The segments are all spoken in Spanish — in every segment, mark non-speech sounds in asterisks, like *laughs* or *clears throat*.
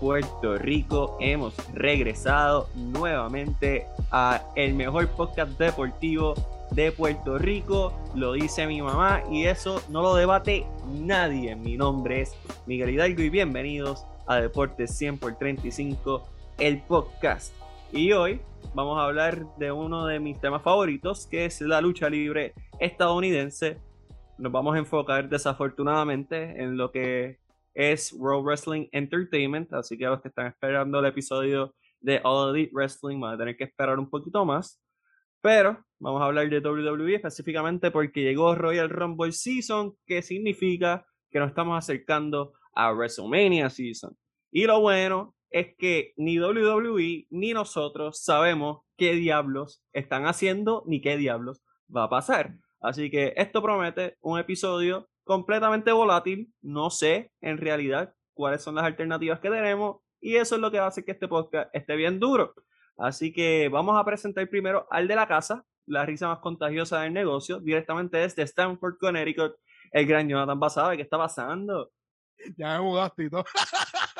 Puerto Rico. Hemos regresado nuevamente a el mejor podcast deportivo de Puerto Rico. Lo dice mi mamá y eso no lo debate nadie. Mi nombre es Miguel Hidalgo y bienvenidos a Deportes 100 por 35, el podcast. Y hoy vamos a hablar de uno de mis temas favoritos, que es la lucha libre estadounidense. Nos vamos a enfocar desafortunadamente en lo que es World Wrestling Entertainment, así que a los que están esperando el episodio de All Elite Wrestling van a tener que esperar un poquito más. Pero vamos a hablar de WWE específicamente porque llegó Royal Rumble Season, que significa que nos estamos acercando a WrestleMania Season. Y lo bueno es que ni WWE ni nosotros sabemos qué diablos están haciendo ni qué diablos va a pasar. Así que esto promete un episodio completamente volátil. No sé en realidad cuáles son las alternativas que tenemos y eso es lo que va a hacer que este podcast esté bien duro. Así que vamos a presentar primero al de la casa, la risa más contagiosa del negocio, directamente desde Stanford, Connecticut, el gran Jonathan Basada. ¿Qué está pasando? Ya me mudaste y todo. *laughs*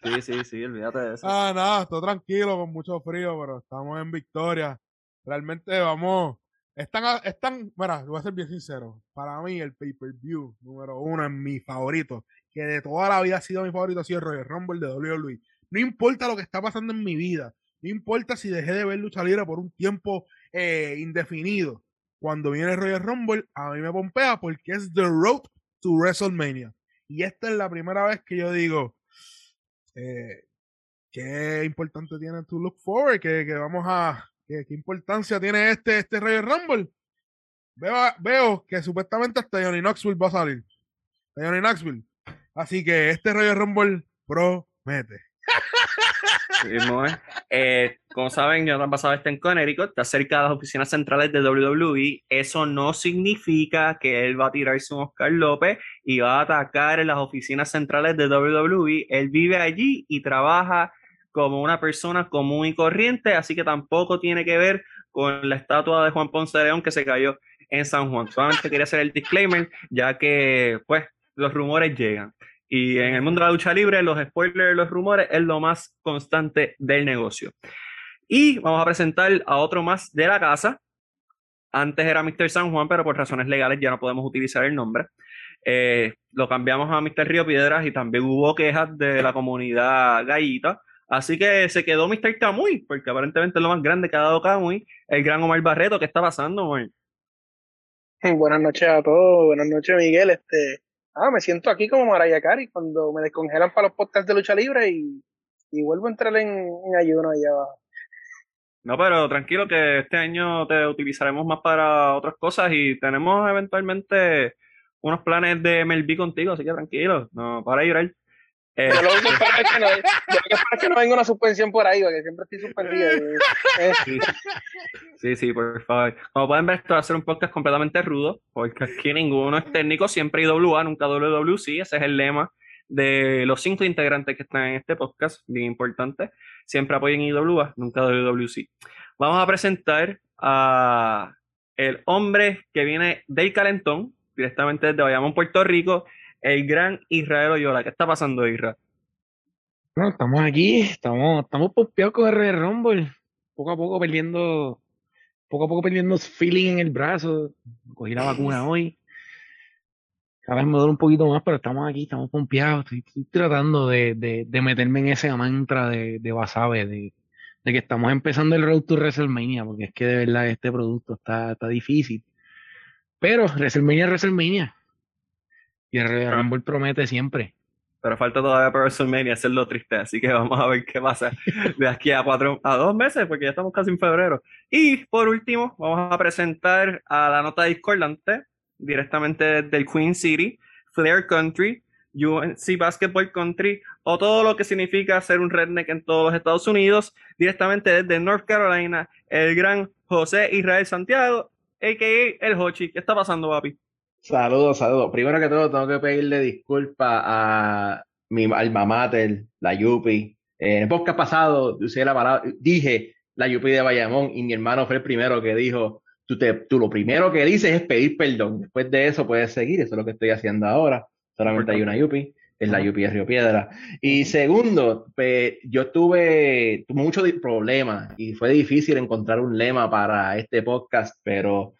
Sí, sí, sí, olvídate de eso. Ah, nada, estoy tranquilo, con mucho frío, pero estamos en victoria. Realmente vamos. Están, están, mira, voy a ser bien sincero. Para mí, el pay-per-view número uno es mi favorito, que de toda la vida ha sido mi favorito, ha sido el Royal Rumble de WWE. No importa lo que está pasando en mi vida, no importa si dejé de ver lucha libre por un tiempo eh, indefinido. Cuando viene el Royal Rumble, a mí me pompea porque es The Road to WrestleMania. Y esta es la primera vez que yo digo, eh, qué importante tiene tu look forward, que, que vamos a, qué, importancia tiene este, este Royal Rumble. Veo, veo que supuestamente hasta Johnny Knoxville va a salir. Knoxville. Así que este Royal Rumble promete. Eh, como saben, Jonathan Basado está en Connecticut, está cerca de las oficinas centrales de WWE. Eso no significa que él va a tirarse un Oscar López y va a atacar en las oficinas centrales de WWE. Él vive allí y trabaja como una persona común y corriente, así que tampoco tiene que ver con la estatua de Juan Ponce de León que se cayó en San Juan. Solamente quería hacer el disclaimer, ya que pues los rumores llegan. Y en el mundo de la lucha libre, los spoilers, los rumores es lo más constante del negocio. Y vamos a presentar a otro más de la casa. Antes era Mr. San Juan, pero por razones legales ya no podemos utilizar el nombre. Eh, lo cambiamos a Mr. Río Piedras y también hubo quejas de la comunidad gallita. Así que se quedó Mr. Camuy, porque aparentemente es lo más grande que ha dado Camuy. El gran Omar Barreto, ¿qué está pasando, Omar? *laughs* Buenas noches a todos, buenas noches, Miguel. Este, ah, me siento aquí como Mariah Carey cuando me descongelan para los podcasts de lucha libre y, y vuelvo a entrar en, en ayuno allá abajo. No, pero tranquilo que este año te utilizaremos más para otras cosas y tenemos eventualmente unos planes de MLB contigo, así que tranquilo, no para llorar. Eh, yo lo que espero es que no, yo que, es que no venga una suspensión por ahí, porque siempre estoy suspendido. *laughs* Eh. Sí, sí, sí, por favor. Como pueden ver, esto va a ser un podcast completamente rudo, porque aquí ninguno es técnico, siempre IWA, nunca WWC, ese es el lema de los cinco integrantes que están en este podcast, bien importante. Siempre apoyen IWA, nunca WWC. Vamos a presentar a el hombre que viene del Calentón, directamente desde Bayamón, Puerto Rico, el gran Israel Oyola. ¿Qué está pasando, Israel? No, estamos aquí, estamos, estamos pompeados con el Rumble. Poco a poco perdiendo, poco a poco perdiendo feeling en el brazo. Cogí la vacuna hoy. Cada vez me duele un poquito más, pero estamos aquí, estamos pompeados. Estoy, estoy tratando de, de, de, meterme en ese mantra de, de Wasabe, de, de que estamos empezando el Road to WrestleMania, porque es que de verdad este producto está, está difícil. Pero WrestleMania es WrestleMania. Y el Rumble promete siempre. Pero falta todavía para WrestleMania, eso es lo triste. Así que *laughs* vamos a ver qué pasa de aquí a cuatro, a dos meses, porque ya estamos casi en febrero. Y por último, vamos a presentar a la nota discordante, directamente del Queen City, Flair Country, UNC Basketball Country, o todo lo que significa ser un redneck en todos los Estados Unidos, directamente desde North Carolina, el gran José Israel Santiago, a.k.a. el Hochi. ¿Qué está pasando, papi? Saludos, saludos. Primero que todo, tengo que pedirle disculpas a mi alma mater, la Yupi. En el podcast pasado usé la palabra, dije la Yupi de Bayamón y mi hermano fue el primero que dijo, tú, te, tú lo primero que dices es pedir perdón. Después de eso puedes seguir, eso es lo que estoy haciendo ahora. Solamente hay una Yupi. en la. UP de Río Piedra. Y segundo, pe- yo tuve, tuve muchos problemas y fue difícil encontrar un lema para este podcast, pero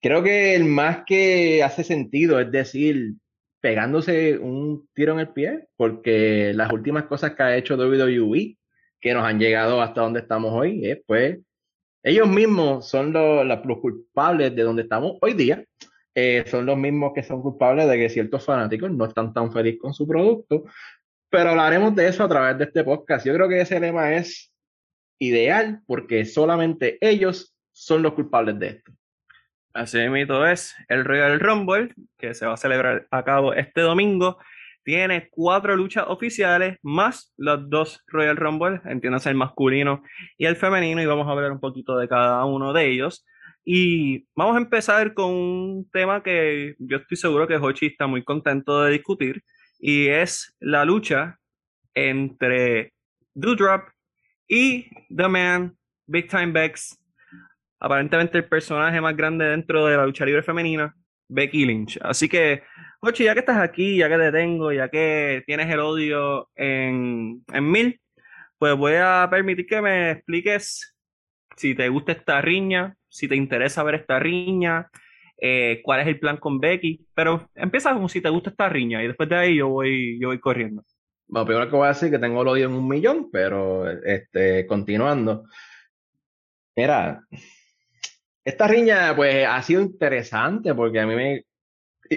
creo que el más que hace sentido es decir, pegándose un tiro en el pie, porque las últimas cosas que ha hecho WWE, que nos han llegado hasta donde estamos hoy, es pues ellos mismos son los, culpables de donde estamos hoy día. Eh, son los mismos que son culpables de que ciertos fanáticos no están tan felices con su producto. Pero hablaremos de eso a través de este podcast. Yo creo que ese lema es ideal porque solamente ellos son los culpables de esto. Así mito es, el Royal Rumble, que se va a celebrar a cabo este domingo, tiene cuatro luchas oficiales más los dos Royal Rumble, entiéndase el masculino y el femenino, y vamos a hablar un poquito de cada uno de ellos. Y vamos a empezar con un tema que yo estoy seguro que Hochi está muy contento de discutir, y es la lucha entre Doudrop y The Man, Big Time Bex, aparentemente el personaje más grande dentro de la lucha libre femenina, Becky Lynch. Así que, Ochi, ya que estás aquí, ya que te tengo, ya que tienes el odio en, en mil, pues voy a permitir que me expliques si te gusta esta riña, si te interesa ver esta riña, eh, cuál es el plan con Becky, pero empieza como si te gusta esta riña y después de ahí yo voy, yo voy corriendo. Bueno, primero que voy a decir que tengo el odio en un millón, pero este, continuando. Mira, esta riña pues ha sido interesante porque a mí me...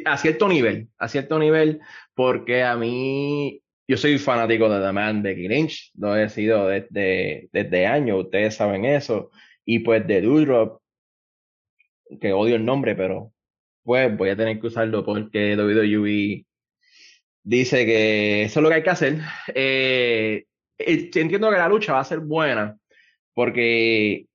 A cierto nivel, a cierto nivel, porque a mí... Yo soy fanático de The Man Becky Lynch, lo he sido desde, desde años, ustedes saben eso. Y pues de Doudrop, que odio el nombre, pero pues voy a tener que usarlo porque WWE dice que eso es lo que hay que hacer. Eh, entiendo que la lucha va a ser buena porque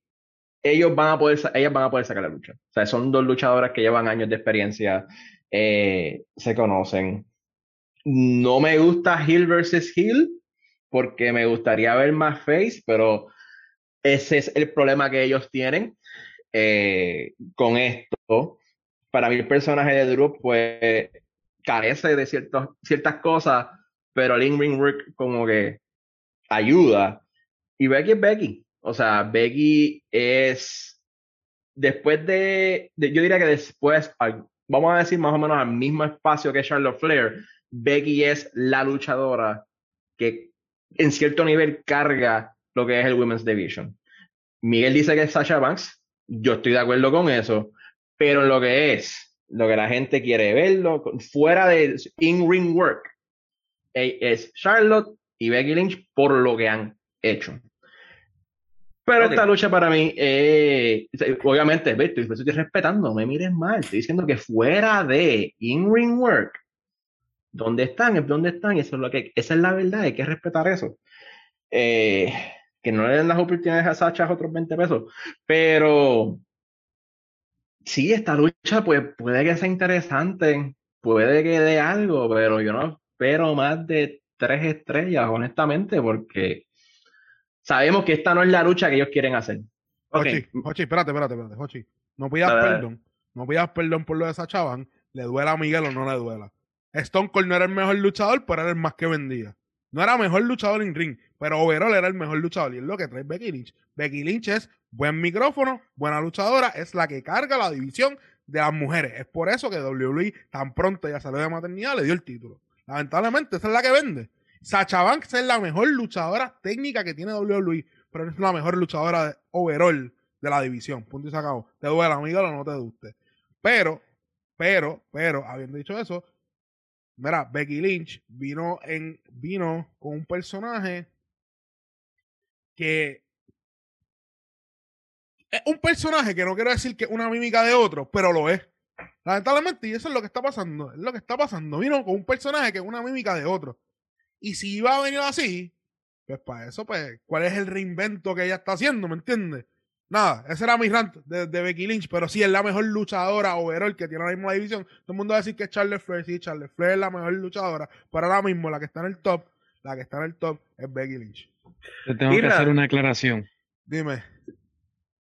ellos van a poder, ellas van a poder sacar la lucha. O sea, son dos luchadoras que llevan años de experiencia, eh, se conocen. No me gusta Hill versus Hill porque me gustaría ver más face, pero ese es el problema que ellos tienen eh, con esto. Para mí el personaje de Drew pues carece de ciertos, ciertas cosas, pero el in-ring work como que ayuda. Y Becky es Becky. O sea, Becky es, después de, yo diría que después, vamos a decir más o menos al mismo espacio que Charlotte Flair, Becky es la luchadora que en cierto nivel carga lo que es el Women's Division. Miguel dice que es Sasha Banks, yo estoy de acuerdo con eso, pero lo que es, lo que la gente quiere verlo, fuera de in-ring work, es Charlotte y Becky Lynch por lo que han hecho. Pero esta lucha para mí, eh, obviamente, ve, estoy, estoy respetando, no me mires mal, estoy diciendo que fuera de in-ring work, ¿dónde están? Es dónde están, y eso es lo que, esa es la verdad, hay que respetar eso. Eh, que no le den las oportunidades a Sacha otros 20 pesos, pero sí, esta lucha pues puede que sea interesante, puede que dé algo, pero yo no espero más de tres estrellas, honestamente, porque sabemos que esta no es la lucha que ellos quieren hacer. Ok, Hochi, Hochi, espérate, espérate, espérate, Hochi. No pidas Dale, dale. perdón. No pidas perdón por lo de Sacha Banks. Le duela a Miguel o no le duela. Stone Cold no era el mejor luchador, pero era el más que vendía. No era mejor luchador en ring, pero overall era el mejor luchador. Y es lo que trae Becky Lynch. Becky Lynch es buen micrófono, buena luchadora, es la que carga la división de las mujeres. Es por eso que WWE tan pronto ya salió de maternidad le dio el título. Lamentablemente, esa es la que vende. Sacha Banks es la mejor luchadora técnica que tiene WWE, pero no es la mejor luchadora de overall de la división. Punto y se acabó. Te duele, amigo, o no te guste. Pero, pero, pero, habiendo dicho eso, mira, Becky Lynch vino en, vino con un personaje que es un personaje que no quiero decir que es una mímica de otro, pero lo es. Lamentablemente, y eso es lo que está pasando. Es lo que está pasando. Vino con un personaje que es una mímica de otro. Y si iba a venir así, pues para eso, pues, ¿cuál es el reinvento que ella está haciendo? ¿Me entiendes? Nada, ese era mi rant de, de Becky Lynch, pero sí es la mejor luchadora overall que tiene la división. Todo el mundo va a decir que es Charlotte Flair, sí, Charlotte Flair es la mejor luchadora, pero ahora mismo la que está en el top, la que está en el top es Becky Lynch. Te tengo que hacer una aclaración. Dime,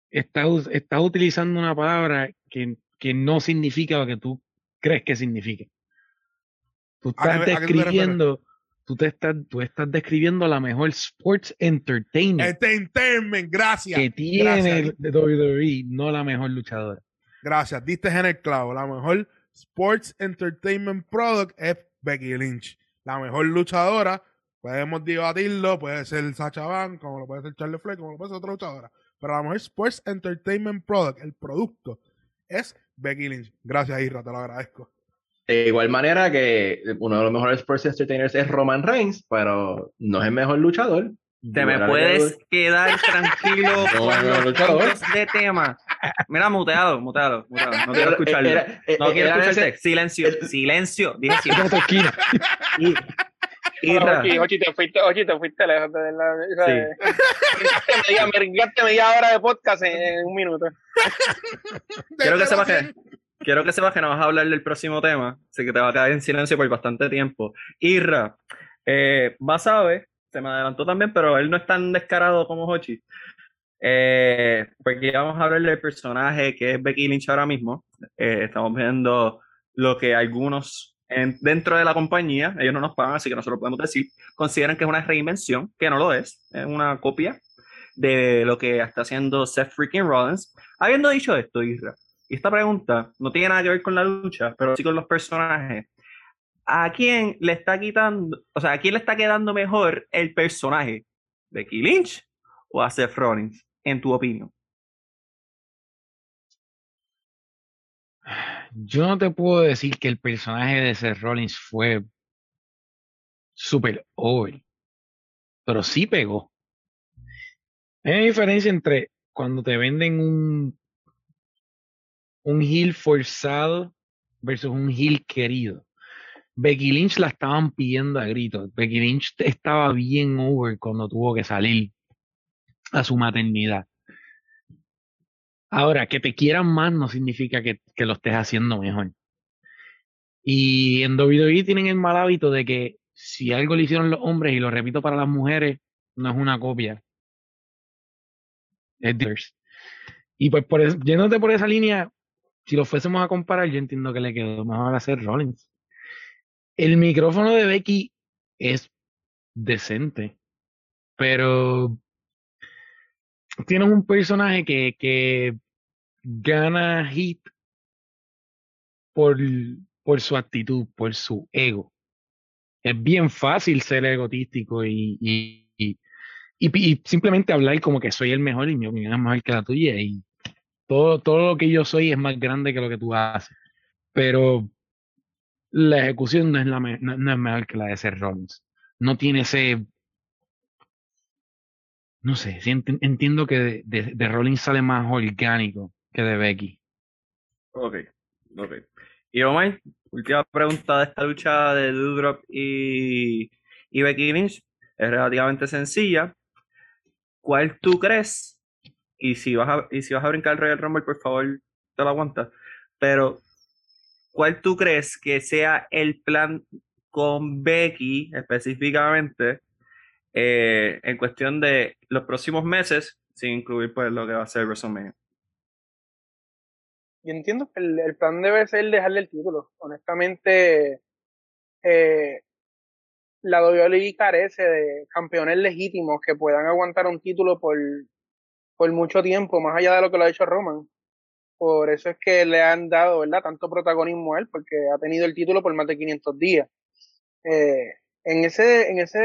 Estás, estás utilizando una palabra que, que no significa lo que tú crees que significa. Tú ¿A qué- estás a describiendo, tú, te estás, tú estás describiendo la mejor sports entertainment Entertainment, gracias. que tiene gracias. el WWE, no la mejor luchadora. Gracias, diste en el clavo. La mejor Sports Entertainment Product es Becky Lynch. La mejor luchadora, podemos debatirlo, puede ser Sacha Banks, como lo puede ser Charlie Flair, como lo puede ser otra luchadora. Pero la mejor Sports Entertainment Product, el producto, es Becky Lynch. Gracias, Isra, te lo agradezco. De igual manera que uno de los mejores sports entertainers es Roman Reigns, pero no es el mejor luchador. Te me puedes quedar tranquilo *laughs* No, con no, los luchador. cambios de tema. Mira, mutealo, mutealo, mutealo. No quiero escucharlo. Era- era- No quiero era escucharte. ese- Silencio, silencio. Dije *laughs* silencio. *laughs* Y- Irra, Ochi, Ochi, te fuiste, Ochi, te fuiste lejos, de sea, Sí. me media- hora de podcast en, en un minuto. quiero que sepas que, quiero que sepas que no vas a hablar del próximo tema, así que te va a quedar en silencio por bastante tiempo. Irra, eh, Basabe, se me adelantó también, pero él no es tan descarado como Hochi. Eh, porque ya vamos a hablar del personaje que es Becky Lynch ahora mismo. Eh, estamos viendo lo que algunos en- dentro de la compañía, ellos no nos pagan, así que nosotros podemos decir, consideran que es una reinvención, que no lo es, es una copia de lo que está haciendo Seth freaking Rollins. Habiendo dicho esto, Isra, y esta pregunta no tiene nada que ver con la lucha, pero sí con los personajes. ¿A quién le está quitando, o sea, a quién le está quedando mejor el personaje? ¿Becky Lynch o a Seth Rollins, en tu opinión? Yo no te puedo decir que el personaje de Seth Rollins fue super over, pero sí pegó. Hay una diferencia entre cuando te venden un, un heel forzado versus un heel querido. Becky Lynch la estaban pidiendo a gritos. Becky Lynch estaba bien over cuando tuvo que salir a su maternidad. Ahora, que te quieran más no significa que, que lo estés haciendo mejor. Y en WWE tienen el mal hábito de que si algo le hicieron los hombres, y lo repito para las mujeres, no es una copia. Es. Y pues por eso, yéndote por esa línea, si lo fuésemos a comparar, yo entiendo que le quedó mejor hacer Rollins. El micrófono de Becky es decente, pero tienen un personaje que, que gana hit por, por su actitud, por su ego. Es bien fácil ser egotístico y, y, y, y- y simplemente hablar como que soy el mejor y mi opinión es mejor que la tuya y todo, todo lo que yo soy es más grande que lo que tú haces. Pero la ejecución no es, no, es mejor que la de Seth Rollins. No tiene ese no sé, entiendo que de, Rollins sale más orgánico que de Becky. Ok, ok. Y Omar, última pregunta de esta lucha de Doudrop y, y Becky Lynch. Es relativamente sencilla. ¿Cuál tú crees? Y si vas a, y si vas a brincar el Royal Rumble, por favor, te lo aguantas. Pero, ¿cuál tú crees que sea el plan con Becky específicamente eh, en cuestión de los próximos meses, sin incluir pues lo que va a ser WrestleMania? Yo entiendo que el, plan debe ser dejarle el título. Honestamente, eh, la WWE carece de campeones legítimos que puedan aguantar un título por, por mucho tiempo, más allá de lo que lo ha hecho Roman. Por eso es que le han dado, ¿verdad?, tanto protagonismo a él, porque ha tenido el título por más de 500 días. Eh, en ese, en ese,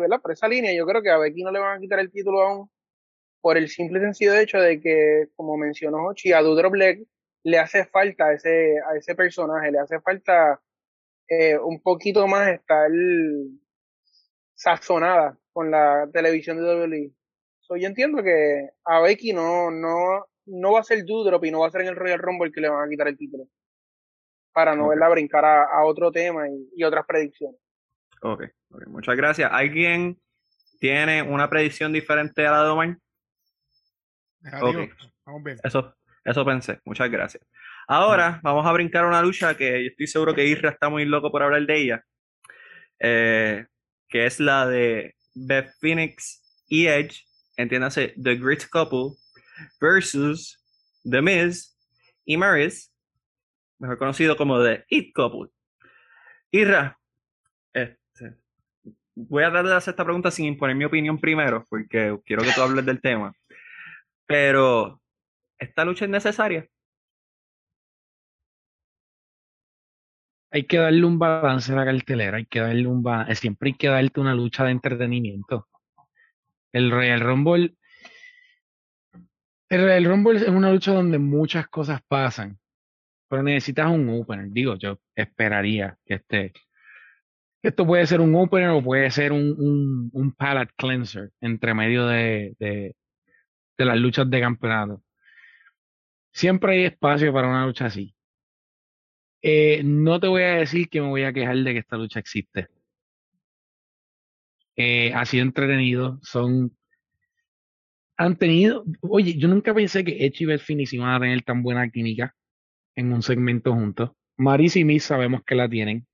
¿verdad?, por esa línea, yo creo que a Becky no le van a quitar el título aún, por el simple y sencillo hecho de que, como mencionó Hochi, a Doudrop le, le hace falta a ese, a ese personaje, le hace falta eh, un poquito más estar sazonada con la televisión de WWE. So, yo entiendo que a Becky no, no, no va a ser Doudrop y no va a ser en el Royal Rumble que le van a quitar el título. Para no Ok. verla brincar a, a otro tema y, y otras predicciones. Ok, ok, muchas gracias. ¿Alguien tiene una predicción diferente a la de Omar? Negativo. Ok. Vamos bien. Eso, eso pensé. Muchas gracias. Ahora vamos a brincar una lucha que yo estoy seguro que Isra está muy loco por hablar de ella. eh, que es la de Beth Phoenix y Edge, entiéndase, The Great Couple, versus The Miz y Maryse, mejor conocido como The It Couple. Isra, voy a tratar de hacer esta pregunta sin imponer mi opinión primero, porque quiero que tú hables del tema. Pero, ¿esta lucha es necesaria? Hay que darle un balance a la cartelera, hay que darle un balance, siempre hay que darte una lucha de entretenimiento. El Royal Rumble, el Royal Rumble es una lucha donde muchas cosas pasan, pero necesitas un opener. Digo, yo esperaría que este, esto puede ser un opener o puede ser un, un, un palate cleanser entre medio de, de, de las luchas de campeonato. Siempre hay espacio para una lucha así. Eh, no te voy a decir que me voy a quejar de que esta lucha existe. Eh, ha sido entretenido, son han tenido, oye, yo nunca pensé que Edge y Phoenix iban a tener tan buena química en un segmento juntos. Maris y Miss sabemos que la tienen.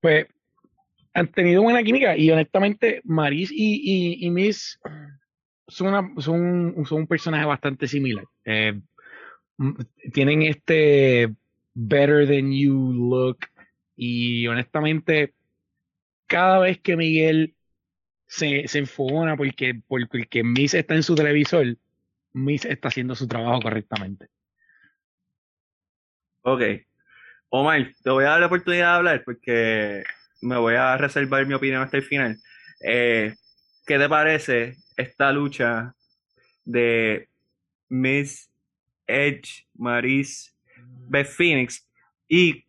Pues han tenido buena química y honestamente Maris y, y, y Miss son, una, son, son un personaje bastante similar. Eh, tienen este better than you look y honestamente cada vez que Miguel se, se enfogona porque, porque Miss está en su televisor, Miss está haciendo su trabajo correctamente. Ok. Omar, te voy a dar la oportunidad de hablar porque me voy a reservar mi opinión hasta el final. Eh, ¿Qué te parece esta lucha de Miss Edge, Maris, Beth Phoenix? ¿Y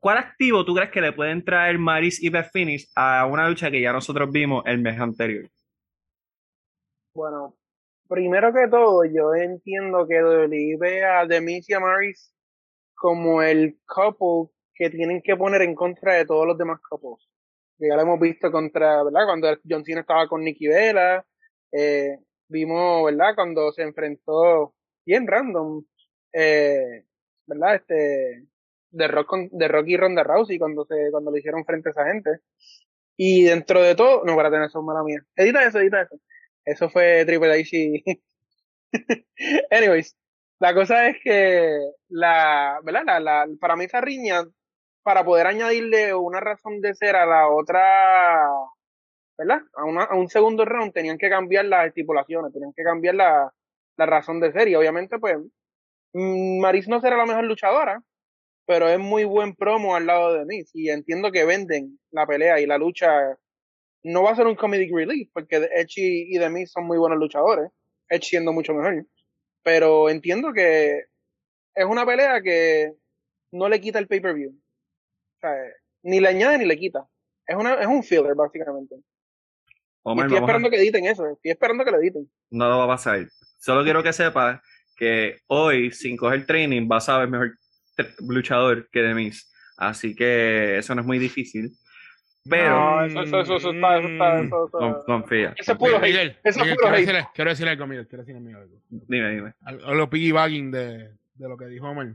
cuál activo tú crees que le pueden traer Maris y Beth Phoenix a una lucha que ya nosotros vimos el mes anterior? Bueno, primero que todo, yo entiendo que WWE ve a The Miz y a Maris como el couple que tienen que poner en contra de todos los demás couples. Ya lo hemos visto contra, ¿verdad? Cuando John Cena estaba con Nikki Vela, eh, vimos, ¿verdad? Cuando se enfrentó bien random, eh, ¿verdad? Este, de Rock, con, de Rock y Ronda Rousey cuando se, cuando le hicieron frente a esa gente. Y dentro de todo, no, para tener eso, mala mía. Edita eso, edita eso. Eso fue Triple H. *laughs* Anyways, la cosa es que la, ¿verdad? La, la, para mí esa riña, para poder añadirle una razón de ser a la otra, ¿verdad? A, una, a un segundo round tenían que cambiar las estipulaciones, tenían que cambiar la, la razón de ser. Y obviamente, pues, Maris no será la mejor luchadora, pero es muy buen promo al lado de mí. Y entiendo que venden la pelea y la lucha. No va a ser un comedic relief, porque Edge y, The Miz son muy buenos luchadores. Edge siendo mucho mejor. Pero entiendo que es una pelea que no le quita el pay-per-view. O sea, ni le añade ni le quita. Es, una, es un filler, básicamente. Estoy esperando a... que editen eso. Estoy esperando que lo editen. No lo va a pasar. Solo quiero que sepas que hoy, sin coger training, vas a ver mejor luchador que de Miz. Así que eso no es muy difícil. Pero. No, eso, eso, eso, eso está. Eso está eso, eso, con, confía. Eso es puro. Miguel, Eso es Miguel, puro quiero, decirle, quiero decirle algo, Miguel. Quiero decirle algo. Dime, dime. A lo piggybacking de, de lo que dijo Omar.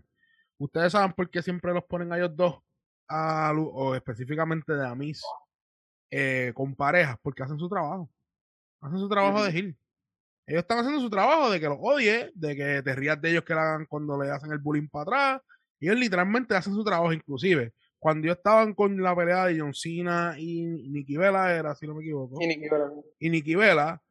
Ustedes saben por qué siempre los ponen a ellos dos, a, o específicamente de Amis, eh, con parejas, porque hacen su trabajo. Hacen su trabajo de Gil. Ellos están haciendo su trabajo de que los odie, de que te rías de ellos que le hagan cuando le hacen el bullying para atrás. Y ellos literalmente hacen su trabajo, inclusive. Cuando ellos estaban con la pelea de John Cena y Nikki Vela, era, si no me equivoco Y Nikki Bella. y Nikki Vela,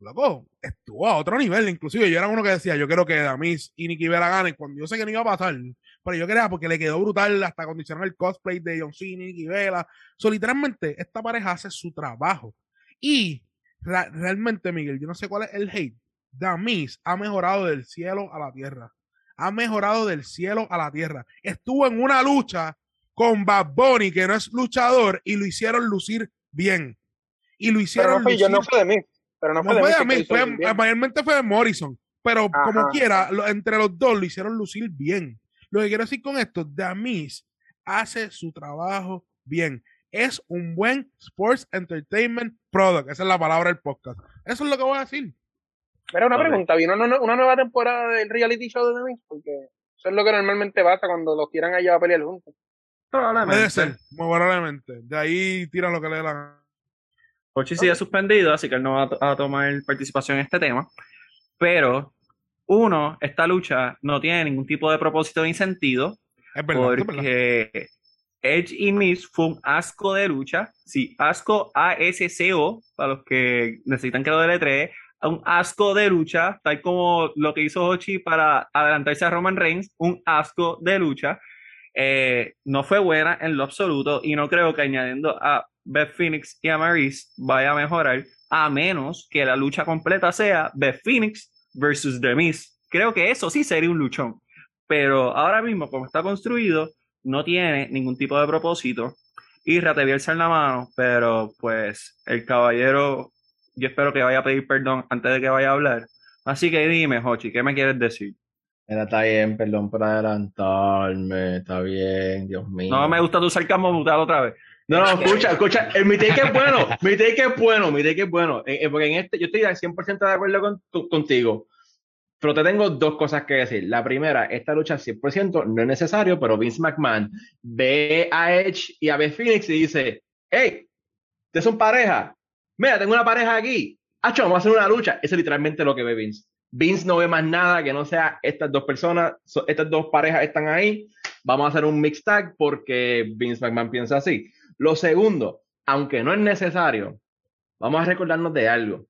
loco, estuvo a otro nivel. Inclusive yo era uno que decía, yo quiero que Damis y Nikki Vela ganen cuando yo sé que no iba a pasar. Pero yo quería porque le quedó brutal hasta cuando hicieron el cosplay de John Cena y Nikki Vela. So, literalmente, esta pareja hace su trabajo. Y realmente, Miguel, yo no sé cuál es el hate. Damis ha mejorado del cielo a la tierra. Ha mejorado del cielo a la tierra. Estuvo en una lucha con Bad Bunny, que no es luchador, y lo hicieron lucir bien. Y lo Pero hicieron no fue, yo no fue de mí. Pero no no fue de fue mí. hizo fue, bien, mayormente fue de Morrison. Pero Ajá. como quiera, lo- entre los dos lo hicieron lucir bien. Lo que quiero decir con esto, Miz hace su trabajo bien. Es un buen Sports Entertainment Product. Esa es la palabra del podcast. Eso es lo que voy a decir. Mira, una pregunta. ¿Vino una, una nueva temporada del reality show de The Miz? Porque eso es lo que normalmente pasa cuando los quieran allá a pelear juntos. Probablemente. Puede ser, muy probablemente. De ahí tira lo que le dé la gana. Pochi sigue suspendido, así que él no va a, to- a tomar participación en este tema. Pero, uno, esta lucha no tiene ningún tipo de propósito ni sentido, Es verdad, es verdad. porque Edge y Miz fue un asco de lucha. Sí, asco A-S-C-O, para los que necesitan que lo deletree. Un asco de lucha, tal como lo que hizo Hochi para adelantarse a Roman Reigns. Un asco de lucha. Eh, no fue buena en lo absoluto y no creo que añadiendo a Beth Phoenix y a Maryse vaya a mejorar, a menos que la lucha completa sea Beth Phoenix versus The Miz. Creo que eso sí sería un luchón. Pero ahora mismo, como está construido, no tiene ningún tipo de propósito. Y te voy a la mano, pero pues el caballero, yo espero que vaya a pedir perdón antes de que vaya a hablar. Así que dime, Hochi, ¿qué me quieres decir? Era, está bien, perdón por adelantarme, está bien, Dios mío. No me gusta tu sarcasmo mutado otra vez. No, no, escucha, escucha, mi take es *laughs* bueno, mi take es bueno, mi take es bueno. Eh, eh, porque en este, yo estoy al 100% de acuerdo con, contigo. Pero te tengo dos cosas que decir. La primera, esta lucha 100% no es necesario, pero Vince McMahon ve a Edge y a Beth Phoenix y dice, hey, ustedes son pareja. Mira, tengo una pareja aquí. Hacho, vamos a hacer una lucha. Eso es literalmente lo que ve Vince. Vince no ve más nada que no sea estas dos personas, estas dos parejas están ahí. Vamos a hacer un mix tag porque Vince McMahon piensa así. Lo segundo, aunque no es necesario, vamos a recordarnos de algo.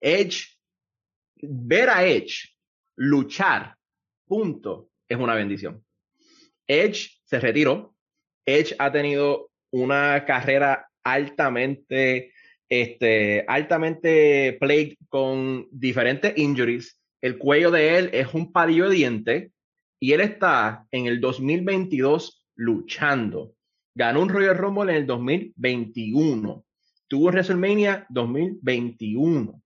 Edge ver a Edge luchar, punto, es una bendición. Edge se retiró. Edge ha tenido una carrera altamente, este, altamente plagued con diferentes injuries. El cuello de él es un palillo de diente y él está en el 2022 luchando. Ganó un Royal Rumble en el 2021. Tuvo WrestleMania 2021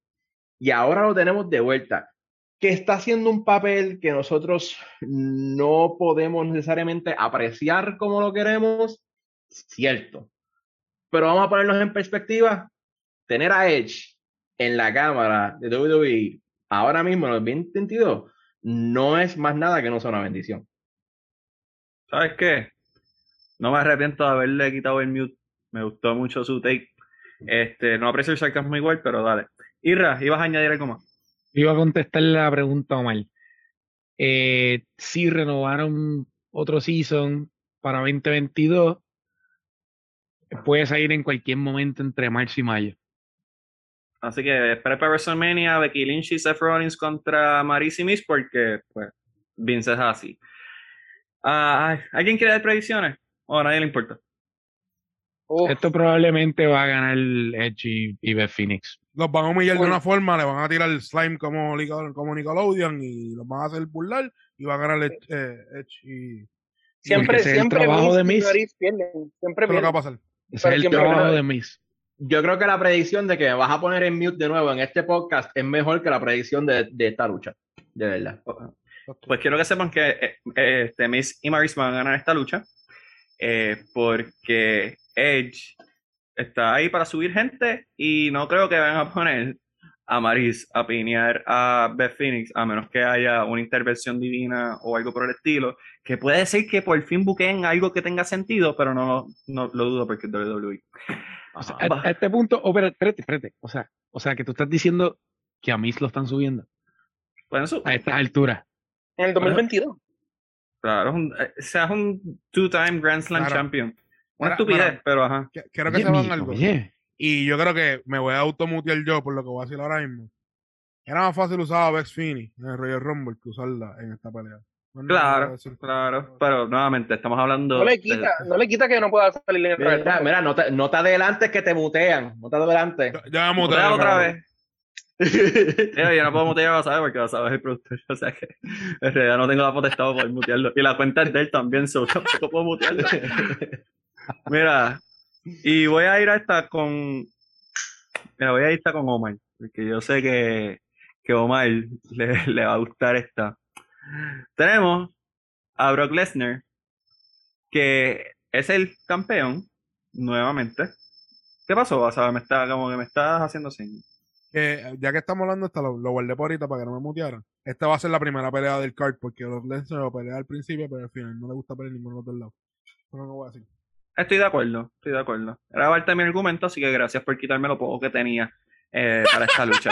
y ahora lo tenemos de vuelta, que está haciendo un papel que nosotros no podemos necesariamente apreciar como lo queremos, cierto. Pero vamos a ponernos en perspectiva, tener a Edge en la cámara de WWE ahora mismo en el 2022 no es más nada que no sea una bendición. ¿Sabes qué? No me arrepiento de haberle quitado el mute. Me gustó mucho su take. Este, no aprecio el sarcasmo igual, pero dale. Irra, ¿ibas a añadir algo más? Iba a contestar la pregunta, Omar. Eh, si renovaron otro season para 2022, puede salir en cualquier momento entre marzo y mayo. Así que espera para WrestleMania, Becky Lynch y Seth Rollins contra Miss porque pues Vince es así. Uh, ¿Alguien quiere dar predicciones? ¿O a nadie le importa? Esto probablemente va a ganar Edge y, y Beth Phoenix los van a humillar de una forma, le van a tirar el slime como, como Nickelodeon y los van a hacer burlar y van a ganar Edge, eh, y... Siempre, siempre el trabajo de Miss. Siempre ¿Qué va a pasar? es el trabajo de Miss. Yo creo que la predicción de que me vas a poner en mute de nuevo en este podcast es mejor que la predicción de, de esta lucha. De verdad. Pues quiero que sepan que eh, este, Miss y Maris van a ganar esta lucha. Eh, porque Edge está ahí para subir gente y no creo que vayan a poner a Maris a pinear a Beth Phoenix, a menos que haya una intervención divina o algo por el estilo, que puede ser que por fin busquen algo que tenga sentido, pero no, no lo dudo porque es WWE. A, este punto, oh, espérate, espérate, o sea, o sea, que tú estás diciendo que a Miss lo están subiendo. A esta altura. En el 2022. Claro, eh, seas un two-time Grand Slam champion. Una estupidez, pero ajá. Quiero que sepan algo. Y yo creo que me voy a automutear yo por lo que voy a decir ahora mismo. Era más fácil usar a Bex Finney en el Royal Rumble que usarla en esta pelea. Claro, claro. Pero nuevamente, estamos hablando. No le quita, no le quita que no pueda salir en el. Mira, no te, no te adelantes que te mutean. No te adelantes. Ya, me muteé. otra vez. *laughs* yo no puedo mutear a Basabe porque Basabe es el productor. *laughs* O sea que en realidad no tengo la potestad para poder mutearlo. Y la cuenta es de él también, so *laughs* tampoco puedo mutearlo. Mira, y voy a ir a esta con. Mira, voy a ir a esta con Omar, porque yo sé que, que Omar le, le va a gustar esta. Tenemos a Brock Lesnar, que es el campeón, nuevamente. ¿Qué pasó? O sea, me está, como que me estás haciendo así. ya que estamos hablando, esto lo, lo, guardé por ahorita para que no me mutearan. Esta va a ser la primera pelea del card, porque Brock Lesnar lo pelea al principio, pero al final no le gusta pelear ninguno de los dos lados. No, no voy a decir. Estoy de acuerdo, estoy de acuerdo. Era parte mi argumento, así que gracias por quitarme lo poco que tenía eh, para esta lucha.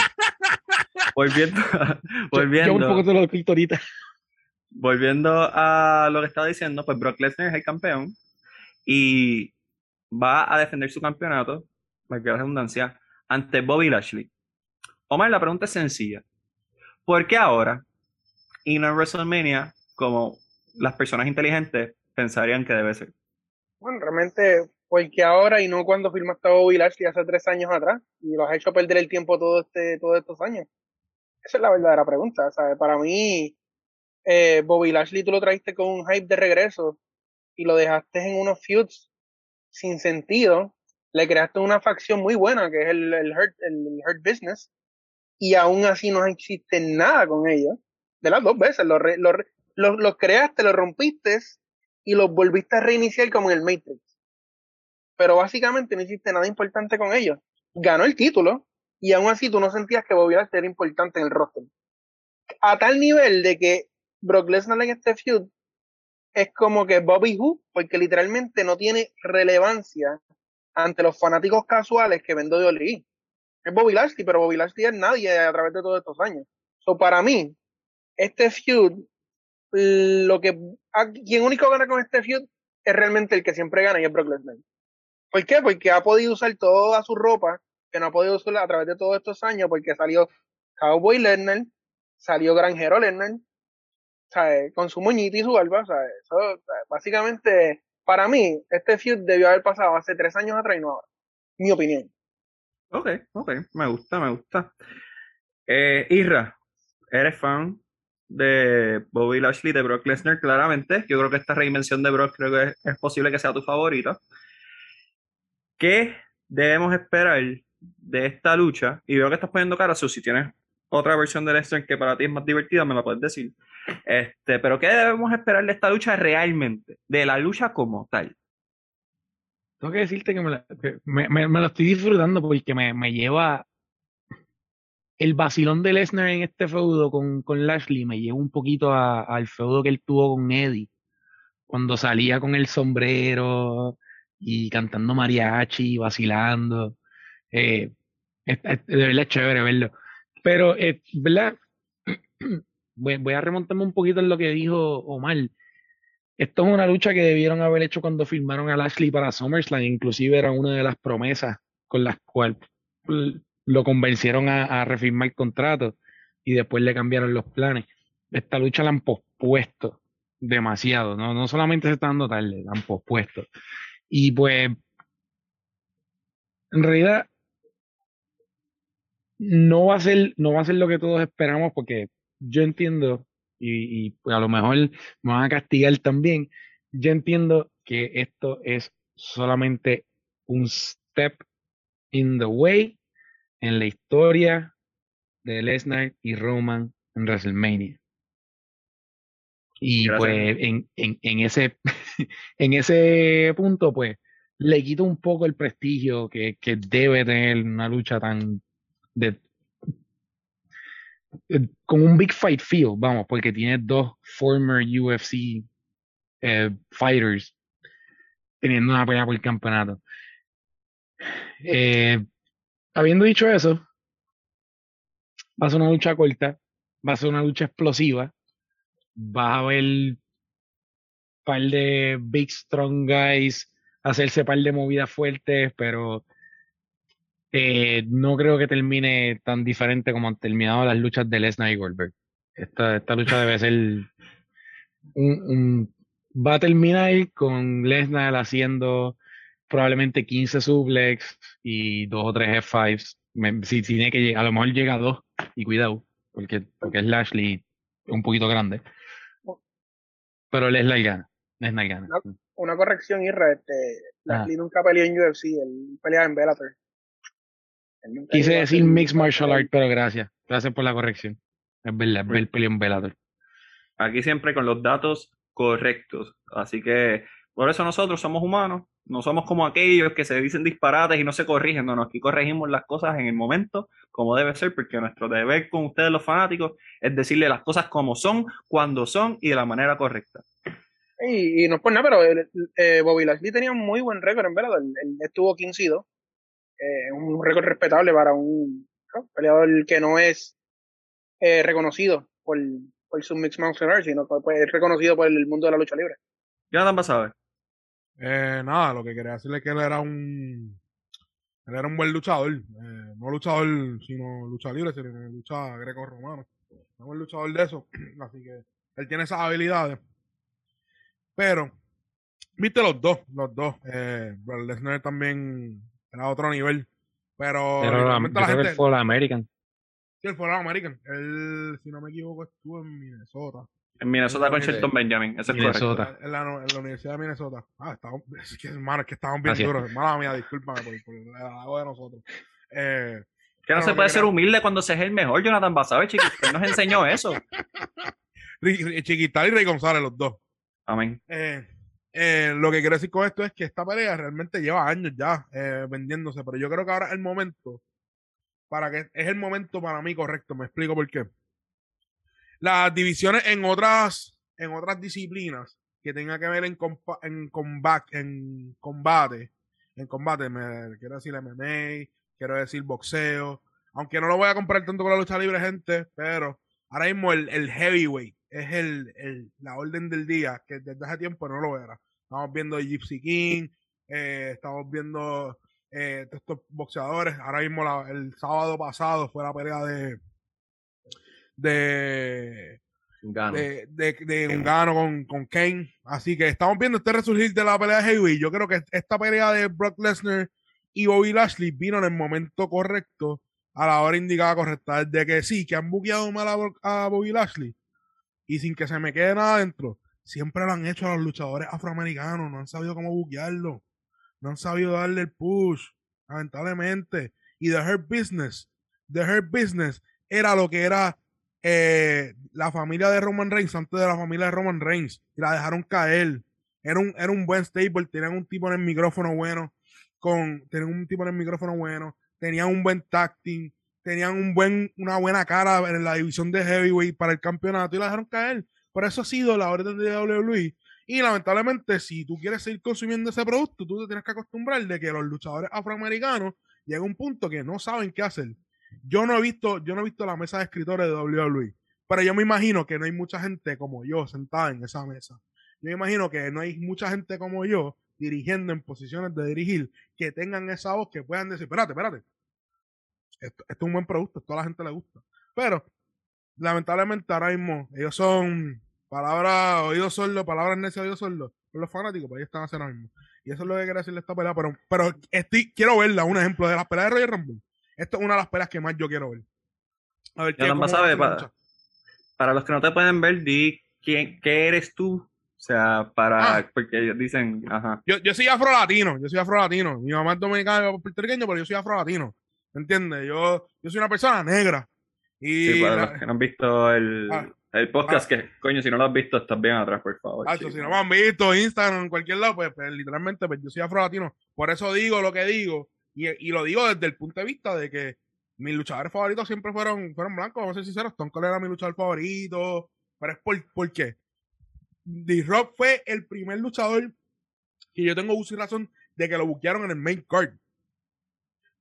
volviendo, *laughs* volviendo. Yo, un poco te lo ahorita. Volviendo a lo que estaba diciendo, pues Brock Lesnar es el campeón. y va a defender su campeonato, valga la redundancia, ante Bobby Lashley. Omar, la pregunta es sencilla. ¿Por qué ahora y no en WrestleMania como las personas inteligentes pensarían que debe ser? Bueno, realmente, porque ahora y no cuando firmaste a Bobby Lashley hace tres años atrás y los has hecho perder el tiempo todo este, todos estos años. Esa es la verdadera pregunta. ¿sabes? Para mí, eh, Bobby Lashley tú lo trajiste con un hype de regreso y lo dejaste en unos feuds sin sentido. Le creaste una facción muy buena que es el, el, hurt, el, hurt Business y aún así no existe nada con ellos. De las dos veces, los, los, los, los creaste, los rompiste y los volviste a reiniciar como en el Matrix. Pero básicamente no hiciste nada importante con ellos. Ganó el título y aún así tú no sentías que Bobby Lashley era importante en el roster. A tal nivel de que Brock Lesnar en este feud es como que Bobby Who, porque literalmente no tiene relevancia ante los fanáticos casuales que ven WWE. Es Bobby Lashley, pero Bobby Lashley es nadie a través de todos estos años. So, para mí, este feud, lo que, quien único gana con este feud es realmente el que siempre gana y es Brock Lesnar. ¿Por qué? Porque ha podido usar toda su ropa que no ha podido usar a través de todos estos años porque salió Cowboy Lesnar, salió Granjero Lesnar, con su moñito y su barba. Eso, básicamente, para mí, este feud debió haber pasado hace tres años atrás y no ahora. Mi opinión. Ok, ok, me gusta, me gusta. Eh, Isra, ¿eres fan de Bobby Lashley, de Brock Lesnar? Claramente, yo creo que esta reinvención de Brock creo que es, posible que sea tu favorita. ¿Qué debemos esperar de esta lucha? Y veo que estás poniendo cara, si tienes otra versión de Lesnar que para ti es más divertida, me la puedes decir. Este, pero ¿qué debemos esperar de esta lucha realmente? De la lucha como tal. Tengo que decirte que me, me, lo estoy disfrutando porque me, me lleva el vacilón de Lesnar en este feudo con, con Lashley, me lleva un poquito al feudo que él tuvo con Eddie, cuando salía con el sombrero y cantando mariachi, vacilando. Eh, es, de verdad es chévere verlo. Pero, eh, ¿verdad? *clears throat* voy, a remontarme un poquito en lo que dijo Omar. Esto es una lucha que debieron haber hecho cuando firmaron a Lashley para SummerSlam. Inclusive era una de las promesas con las cuales lo convencieron a, refirmar el contrato y después le cambiaron los planes. Esta lucha la han pospuesto demasiado. No, no solamente se está dando tarde, la han pospuesto. Y pues, en realidad, no va a ser, no va a ser lo que todos esperamos porque yo entiendo, y, pues a lo mejor me van a castigar también, yo entiendo que esto es solamente un step in the way en la historia de Lesnar y Roman en WrestleMania. Y pues en, en, en, ese, *laughs* en ese punto, pues le quito un poco el prestigio que, que debe tener una lucha tan de eh, con un big fight feel, vamos, porque tiene dos former UFC eh, fighters teniendo una pelea por el campeonato. Eh, habiendo dicho eso, va a ser una lucha corta, va a ser una lucha explosiva, va a un par de big strong guys hacerse par de movidas fuertes, pero eh, no creo que termine tan diferente como han terminado las luchas de Lesnar y Goldberg. Esta, esta lucha debe ser un, va a terminar con Lesnar haciendo probablemente 15 suplex y dos o tres F5s. si tiene que a lo mejor llega a dos y cuidado, porque, porque es Lashley un poquito grande. Pero Lesnar gana. Lesnar gana. Una, corrección, Irra, este, Lashley nunca peleó en UFC, él pelea en Bellator. Quise decir Mixed Martial Art, pero gracias. Gracias por la corrección. Es verdad, el peleón velador. Aquí siempre con los datos correctos. Así que por eso nosotros somos humanos. No somos como aquellos que se dicen disparates y no se corrigen. No, no, aquí corregimos las cosas en el momento, como debe ser, porque nuestro deber con ustedes, los fanáticos, es decirle las cosas como son, cuando son y de la manera correcta. Y, no es por nada, pero eh, Bobby Lashley tenía un muy buen récord en verdad. Él, estuvo 15 y 2 eh, un récord respetable para un peleador que no es eh, reconocido por, por su Mixed Martial Arts, sino que es reconocido por el mundo de la lucha libre. ¿Qué tan a ver? Eh, nada, lo que quería decirle es que él era un. Él era un buen luchador. eh, no luchador, sino lucha libre, sino lucha greco-romana. Un luchador de eso. *clears throat* Así que él tiene esas habilidades. Pero, viste los dos, los dos. Eh, Brock Lesnar también era otro nivel. Pero, Pero la, la gente. él fue la American. Sí, él fue la American. Él, si no me equivoco, estuvo en Minnesota. En Minnesota con. Shelton Benjamin, es Minnesota. correcto. En la, en la Universidad de Minnesota. Ah, estamos, es que, hermano, es que estamos bien Así es. duros. Mala mía, discúlpame por, por el halago de nosotros. Eh, Que no se puede que ser era- humilde cuando se es el mejor, Jonathan Basabe, chiquito. Él nos enseñó eso. *laughs* Ri- Ri- Chiquital y Rey González, los dos. Amén. Eh, eh, lo que quiero decir con esto es que esta pelea realmente lleva años ya eh, vendiéndose, pero yo creo que ahora es el momento para que es el momento para mí correcto. Me explico por qué. Las divisiones en otras en otras disciplinas que tengan que ver en, compa- en combate, en combate, en combate, me quiero decir MMA, quiero decir boxeo, aunque no lo voy a comparar tanto con la lucha libre, gente, pero ahora mismo el, el heavyweight es el, el- la orden del día, que desde hace tiempo no lo era. Estamos viendo Gypsy King, eh, estamos viendo eh, estos boxeadores. Ahora mismo la- el sábado pasado fue la pelea de de Gano. de, de, de Ungano con, con Kane. Así que estamos viendo este resurgir de la pelea de Heavyweight. Yo creo que esta pelea de Brock Lesnar y Bobby Lashley vino en el momento correcto, a la hora indicada correcta. De que sí, que han buqueado mal a, Bobby Lashley y sin que se me quede nada dentro. Siempre lo han hecho a los luchadores afroamericanos, no han sabido cómo buquearlo, no han sabido darle el push, lamentablemente. Y The Hurt Business, The Hurt Business era lo que era eh, la familia de Roman Reigns antes de la familia de Roman Reigns y la dejaron caer. Era un, era un buen stable, tenían un tipo en el micrófono bueno, con, tenían un tipo en el micrófono bueno, tenían un buen tacting, tenían un buen, una buena cara en la división de heavyweight para el campeonato y la dejaron caer. Por eso ha sido la orden de WWE. Y lamentablemente, si tú quieres seguir consumiendo ese producto, tú te tienes que acostumbrar de que los luchadores afroamericanos llegan a un punto que no saben qué hacer. Yo no he visto, yo no he visto la mesa de escritores de WWE, pero yo me imagino que no hay mucha gente como yo sentada en esa mesa. Yo me imagino que no hay mucha gente como yo dirigiendo en posiciones de dirigir que tengan esa voz que puedan decir, espérate, espérate. Esto, es un buen producto, esto a la gente le gusta. Pero, lamentablemente, ahora mismo, ellos son palabras, oídos sordos, palabras necias, oídos sordos. Los fanáticos, pues ahí están haciendo ahora mismo. Y eso es lo que quiero decirle a esta pelea. Pero, pero estoy, quiero verla, un ejemplo de las peleas de Royal Rumble. Esto es una de las peleas que más yo quiero ver. A ver, vas a. Para los que no te pueden ver, di quién, qué eres tú. O sea, para. Ah. Porque ellos dicen, ajá. Yo, yo soy afro-latino, yo soy afro-latino. Mi mamá es dominicana y mi puertorriqueño, pero yo soy afro-latino. ¿Me entiendes? Yo, yo soy una persona negra. Y Sí, para la- los que no han visto el, Ah. el podcast, que coño, si no lo has visto, estás bien atrás, por favor. Si no me han visto Instagram en cualquier lado, pues, pues, literalmente pues, yo soy afro-latino. Por eso digo lo que digo. Y, y lo digo desde el punto de vista de que mis luchadores favoritos siempre fueron, fueron blancos, vamos a ser sinceros. Stone Cold era mi luchador favorito. Pero es por, ¿por qué? D-Rock fue el primer luchador que yo tengo uso y razón de que lo buquearon en el main card.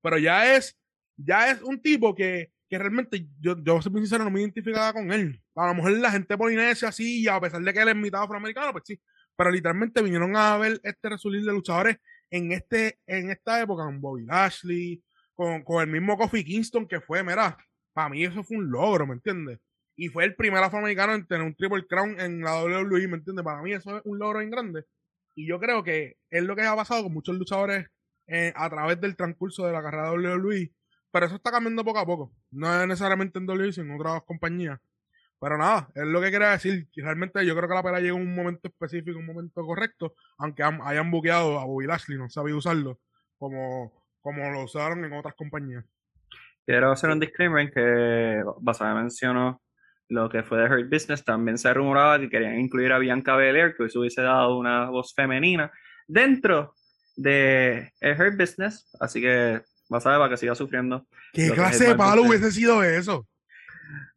Pero ya es, ya es un tipo que, que realmente yo, yo soy muy sincero, no me identificaba con él. A lo mejor la gente polinesia sí, y a pesar de que él es mitad afroamericano, pues sí. Pero literalmente vinieron a ver este resurgir de luchadores en este, en esta época, con Bobby Lashley, con, con el mismo Kofi Kingston, que fue, mira, para mí eso fue un logro, ¿me entiendes? Y fue el primer afroamericano en tener un Triple Crown en la WWE, ¿me entiendes? Para mí eso es un logro bien grande. Y yo creo que es lo que ha pasado con muchos luchadores eh, a través del transcurso de la carrera de WWE. Pero eso está cambiando poco a poco. No es necesariamente en WWE, sino en otras compañías. Pero nada, es lo que quería decir. Realmente yo creo que la pelea llegó en un momento específico, un momento correcto, aunque han- hayan buqueado a Bobby Lashley, no sabía usarlo como, como lo usaron en otras compañías. Quiero hacer un disclaimer en que Basada mencionó lo que fue de Hurt Business. También se rumoraba que querían incluir a Bianca Belair, que eso hubiese dado una voz femenina dentro de Hurt Business. Así que Basada para que siga sufriendo. ¿Qué clase de palo hubiese sido eso?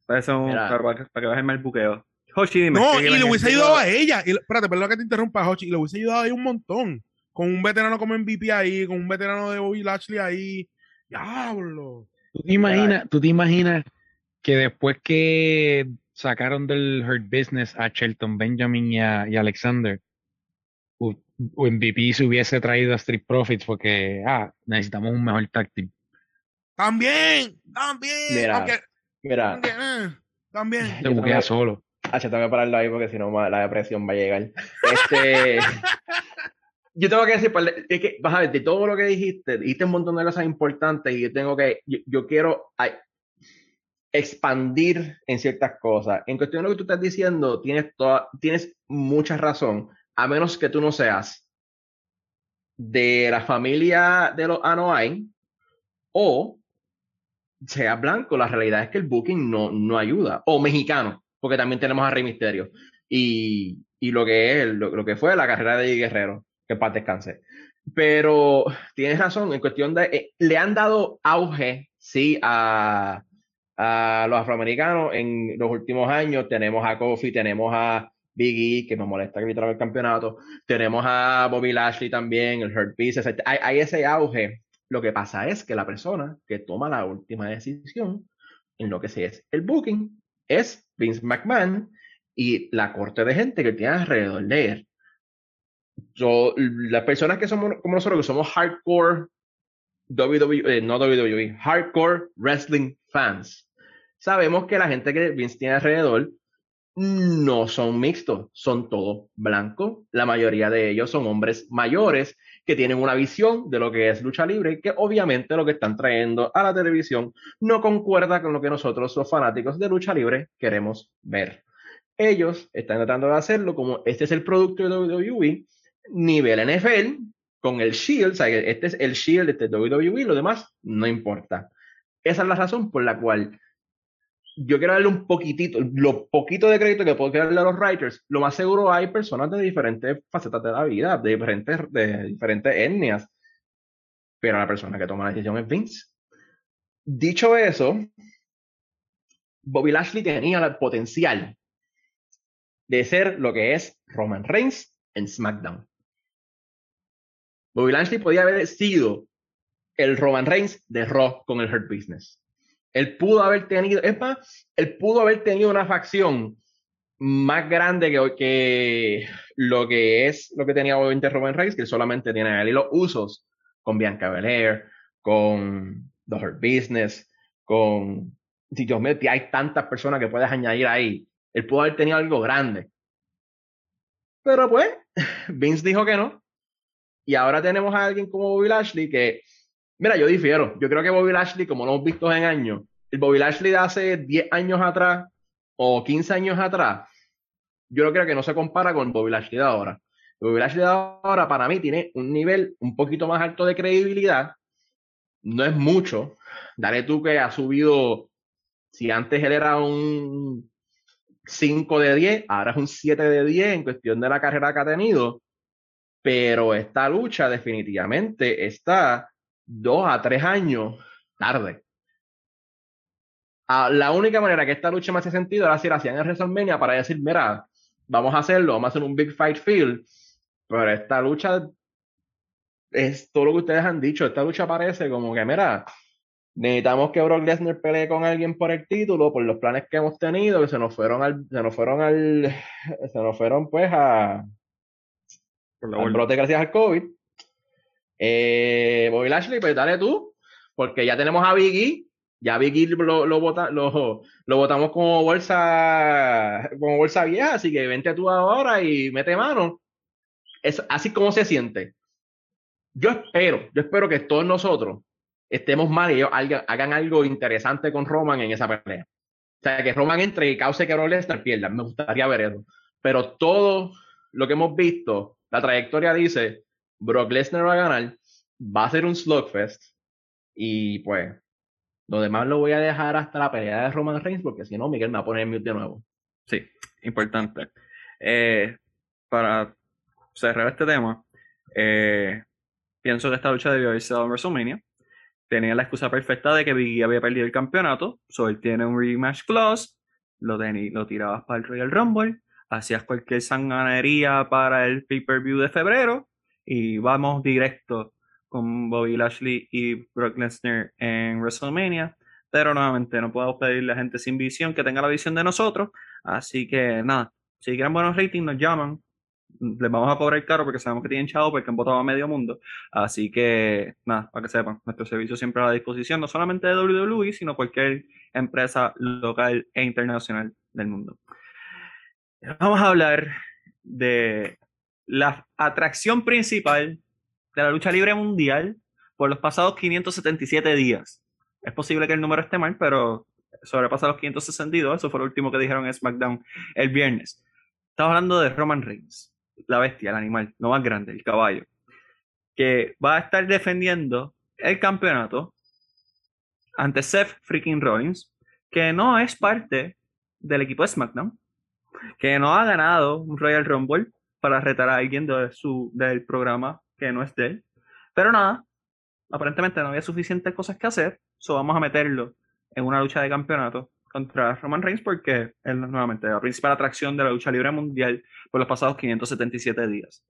Para, eso, Mira. para, para que- para que baje el mal buqueo. Hoshi, dime. No, ¿qué y le hubiese ayudado a ella. Y, espérate, perdón que te interrumpa, Hochi. Y le hubiese ayudado a ella un montón. Con un veterano como MVP ahí, con un veterano de Bobby Lashley ahí. Diablo. ¿Tú te imaginas, tú te imaginas que después que sacaron del Hurt Business a Shelton Benjamin y a, y Alexander, hu- MVP se hubiese traído a Street Profits porque ah, necesitamos un mejor team. También, también. Mira, aunque- Mira, eh, también. Se buquea solo. Hacha, tengo que pararlo ahí porque si no la depresión va a llegar. *laughs* Este, yo tengo que decir, es que, vas a ver, de todo lo que dijiste, dijiste un montón de cosas importantes y yo tengo que, yo, yo quiero ay, expandir en ciertas cosas. En cuestión de lo que tú estás diciendo, tienes, toda, tienes mucha razón, a menos que tú no seas de la familia de los Anoain o sea blanco. La realidad es que el booking no, no ayuda. O mexicano, porque también tenemos a Rey Misterio. Y, y lo que es, lo, que fue la carrera de Guerrero, que paz descanse. Pero tienes razón, en cuestión de. eh, le han dado auge, sí, a, a los afroamericanos en los últimos años. Tenemos a Kofi, tenemos a Big E, que me molesta que el campeonato. Tenemos a Bobby Lashley también, el Hurt Pieces. Hay, hay ese auge. Lo que pasa es que la persona que toma la última decisión en lo que se es el booking es Vince McMahon y la corte de gente que tiene alrededor de él. Yo, las personas que somos como nosotros, que somos hardcore WWE, eh, no WWE, hardcore wrestling fans, sabemos que la gente que Vince tiene alrededor no son mixtos, son todos blancos. La mayoría de ellos son hombres mayores que tienen una visión de lo que es lucha libre, que obviamente lo que están trayendo a la televisión no concuerda con lo que nosotros, los fanáticos de lucha libre, queremos ver. Ellos están tratando de hacerlo como este es el producto de WWE, nivel NFL, con el Shield, o sea, este es el Shield de este WWE, lo demás no importa. Esa es la razón por la cual yo quiero darle un poquitito, lo poquito de crédito que puedo darle a los writers. Lo más seguro hay personas de diferentes facetas de la vida, de diferentes, de diferentes etnias, pero la persona que toma la decisión es Vince. Dicho eso, Bobby Lashley tenía el potencial de ser lo que es Roman Reigns en SmackDown. Bobby Lashley podía haber sido el Roman Reigns de Raw con el Hurt Business. Él pudo haber tenido, es más, él pudo haber tenido una facción más grande que, que lo que es lo que tenía obviamente Roman Reigns, que él solamente tiene a él y los usos con Bianca Belair, con The Hurt Business, con si Dios mío, hay tantas personas que puedes añadir ahí. Él pudo haber tenido algo grande. Pero pues, *laughs* Vince dijo que no. Y ahora tenemos a alguien como Bobby Lashley que, mira, yo difiero. Yo creo que Bobby Lashley, como lo hemos visto en años, el Bobby Lashley de hace 10 años atrás o 15 años atrás, yo creo que no se compara con Bobby Lashley de ahora. Bobby Lashley de ahora, para mí, tiene un nivel un poquito más alto de credibilidad. No es mucho. Dale tú que ha subido, si antes él era un 5 de 10, ahora es un 7 de 10 en cuestión de la carrera que ha tenido. Pero esta lucha definitivamente está dos a tres años tarde. Ah, la única manera que esta lucha me hace sentido era si la hacían en WrestleMania para decir, mira, vamos a hacerlo, vamos a hacer un Big Fight Field. Pero esta lucha es todo lo que ustedes han dicho. Esta lucha parece como que, mira, necesitamos que Brock Lesnar pelee con alguien por el título, por los planes que hemos tenido, que se nos fueron al, se nos fueron al, se nos fueron pues a, al brote gracias al COVID. Eh, Bobby Lashley, pues dale tú, porque ya tenemos a Biggie, ya Biggie lo, lo, bota, lo, lo botamos como bolsa, como bolsa vieja, así que vente tú ahora y mete mano. Es así como se siente. Yo espero, yo espero que todos nosotros estemos mal y hagan algo interesante con Roman en esa pelea. O sea, que Roman entre y cause que Brock Lesnar pierda. Me gustaría ver eso. Pero todo lo que hemos visto, la trayectoria dice, Brock Lesnar va a ganar, va a ser un slugfest y pues lo demás lo voy a dejar hasta la pelea de Roman Reigns porque si no Miguel me va a poner mute de nuevo. Sí, importante. Eh, para cerrar este tema, eh, pienso que esta lucha debió haberse dado en WrestleMania. Tenía la excusa perfecta de que Biggie había perdido el campeonato, so él tiene un rematch clause, lo, lo tirabas para el Royal Rumble, hacías cualquier sanganería para el pay-per-view de febrero y vamos directo con Bobby Lashley y Brock Lesnar en WrestleMania. Pero nuevamente no podemos pedirle a gente sin visión que tenga la visión de nosotros. Así que nada, si quieren buenos ratings nos llaman. les vamos a cobrar caro porque sabemos que tienen chavo porque han votado a medio mundo. Así que, nada, para que sepan, nuestro servicio siempre a la disposición, no solamente de WWE, sino cualquier empresa local e internacional del mundo. Vamos a hablar de la atracción principal de la lucha libre mundial por los pasados 577 días. Es posible que el número esté mal, pero sobrepasa los 562. Eso fue lo último que dijeron en SmackDown el viernes. Estamos hablando de Roman Reigns, la bestia, el animal, lo más grande, el caballo, que va a estar defendiendo el campeonato ante Seth freaking Rollins, que no es parte del equipo de SmackDown, que no ha ganado un Royal Rumble para retar a alguien de su, del programa que no es de él. Pero nada, aparentemente no había suficientes cosas que hacer, so vamos a meterlo en una lucha de campeonato contra Roman Reigns porque es nuevamente la principal atracción de la lucha libre mundial por los pasados 577 días.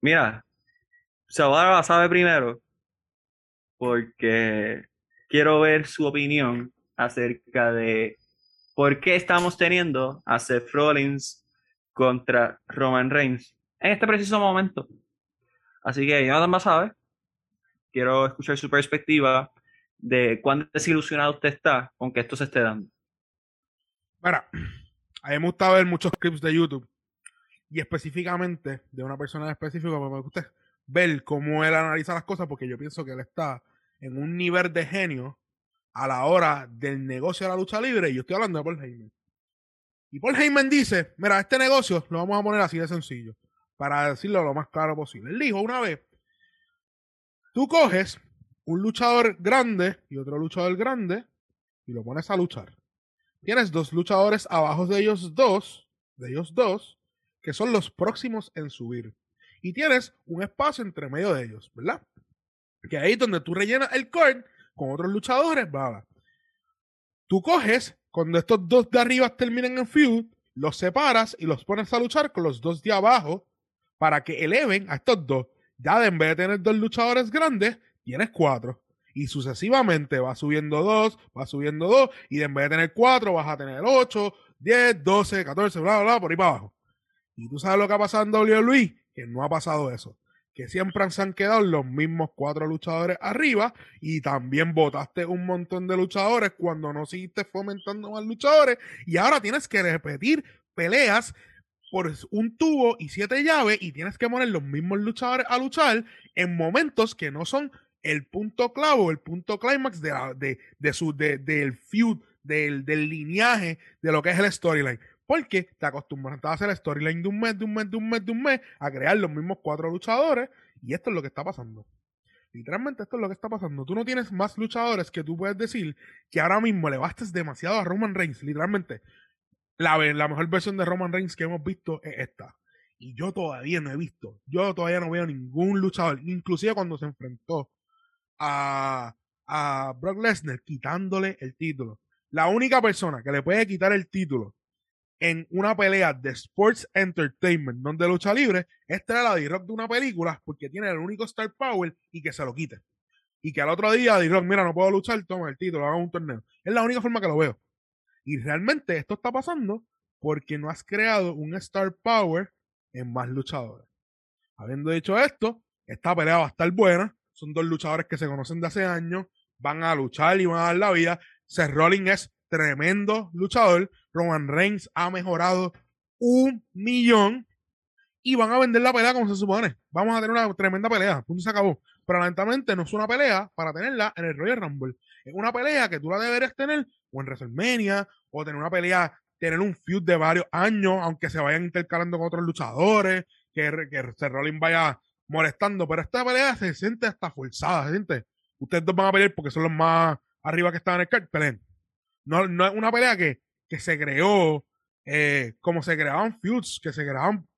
Mira, Savara sabe primero porque quiero ver su opinión acerca de por qué estamos teniendo a Seth Rollins contra Roman Reigns en este preciso momento. Así que Jonathan sabe, quiero escuchar su perspectiva de cuán desilusionado usted está con que esto se esté dando. Mira, a mí me gusta ver muchos clips de YouTube y específicamente de una persona específica, me gusta ver cómo él analiza las cosas porque yo pienso que él está en un nivel de genio a la hora del negocio de la lucha libre y yo estoy hablando de Paul Heyman. Y Paul Heyman dice, mira, este negocio lo vamos a poner así de sencillo, para decirlo lo más claro posible. Él dijo una vez, tú coges un luchador grande y otro luchador grande y lo pones a luchar. Tienes dos luchadores abajo de ellos dos, de ellos dos, que son los próximos en subir. Y tienes un espacio entre medio de ellos, ¿verdad? Que ahí es donde tú rellenas el cord con otros luchadores, bla, Tú coges, cuando estos dos de arriba terminen en feud, los separas y los pones a luchar con los dos de abajo para que eleven a estos dos. Ya en vez de tener dos luchadores grandes, tienes cuatro. Y sucesivamente va subiendo dos, va subiendo dos, y en vez de tener cuatro, vas a tener ocho, diez, doce, catorce, bla, bla, bla, por ahí para abajo. Y tú sabes lo que ha pasado en WWE, que no ha pasado eso. Que siempre se han quedado los mismos cuatro luchadores arriba y también votaste un montón de luchadores cuando no seguiste fomentando más luchadores y ahora tienes que repetir peleas por un tubo y siete llaves y tienes que poner los mismos luchadores a luchar en momentos que no son el punto clavo, el punto clímax de, de, de, su, de, del feud, del, del lineaje de lo que es el storyline. Porque te acostumbras a hacer el storyline de un mes, de un mes, de un mes, de un mes, a crear los mismos cuatro luchadores. Y esto es lo que está pasando. Literalmente esto es lo que está pasando. Tú no tienes más luchadores que tú puedes decir que ahora mismo le bastes demasiado a Roman Reigns. Literalmente, la, la mejor versión de Roman Reigns que hemos visto es esta. Y yo todavía no he visto, yo todavía no veo ningún luchador, inclusive cuando se enfrentó a, a Brock Lesnar quitándole el título. La única persona que le puede quitar el título en una pelea de Sports Entertainment, no de lucha libre, es traer a D-Rock de una película porque tiene el único Star Power y que se lo quite. Y que al otro día D-Rock, mira, no puedo luchar, toma el título, haga un torneo. Es la única forma que lo veo. Y realmente esto está pasando porque no has creado un Star Power en más luchadores. Habiendo dicho esto, esta pelea va a estar buena. Son dos luchadores que se conocen de hace años, van a luchar y van a dar la vida. Seth Rollins es tremendo luchador. Roman Reigns ha mejorado un millón y van a vender la pelea como se supone. Vamos a tener una tremenda pelea. Punto se acabó. Pero lamentablemente no es una pelea para tenerla en el Royal Rumble. Es una pelea que tú la deberías tener o en WrestleMania o tener una pelea, tener un feud de varios años, aunque se vayan intercalando con otros luchadores, que, que Rollins vaya molestando, pero esta pelea se siente hasta forzada, se siente. Ustedes dos van a pelear porque son los más arriba que están en el card, peleen. No, no es una pelea que, que se creó eh, como se creaban feuds, que se creaban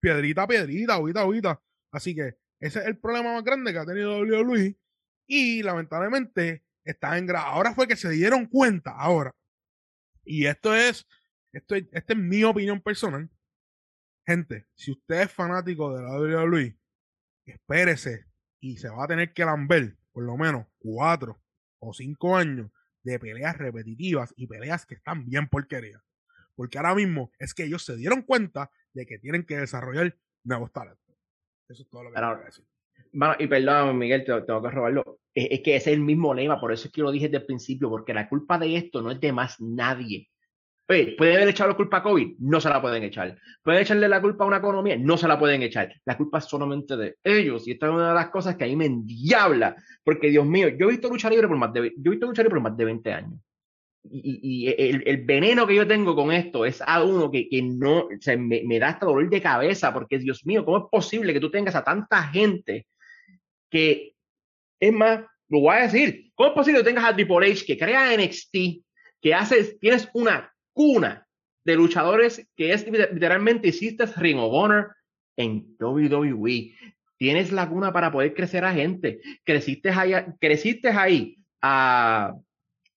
piedrita a piedrita, agüita a Así que ese es el problema más grande que ha tenido WWE. Y lamentablemente está en Ahora fue que se dieron cuenta, ahora. Y esto es, esto es, esta es mi opinión personal. Gente, si usted es fanático de la WWE, espérese y se va a tener que lamber por lo menos cuatro o cinco años de peleas repetitivas y peleas que están bien porquerías. porque ahora mismo es que ellos se dieron cuenta de que tienen que desarrollar nuevos talentos. Eso es todo lo que que decir. Bueno, y perdón, Miguel, te- tengo que robarlo. Es, es que ese es el mismo lema, por eso es que lo dije desde el principio, porque la culpa de esto no es de más nadie. Oye, ¿pueden haber echado la culpa a COVID? No se la pueden echar. ¿Pueden echarle la culpa a una economía? No se la pueden echar. La culpa es solamente de ellos. Y esta es una de las cosas que a mí me endiabla. Porque, Dios mío, yo he visto lucha libre por más de, yo he visto lucha libre por más de 20 años. Y, y- el, el veneno que yo tengo con esto es a uno que, que no, o sea, me, me da hasta dolor de cabeza, porque Dios mío, ¿cómo es posible que tú tengas a tanta gente que, es más, lo voy a decir, ¿cómo es posible que tengas a Triple H que crea NXT, que haces, tienes una cuna de luchadores que es literalmente hiciste Ring of Honor en WWE? Tienes la cuna para poder crecer a gente. Creciste ahí, a- creciste ahí a,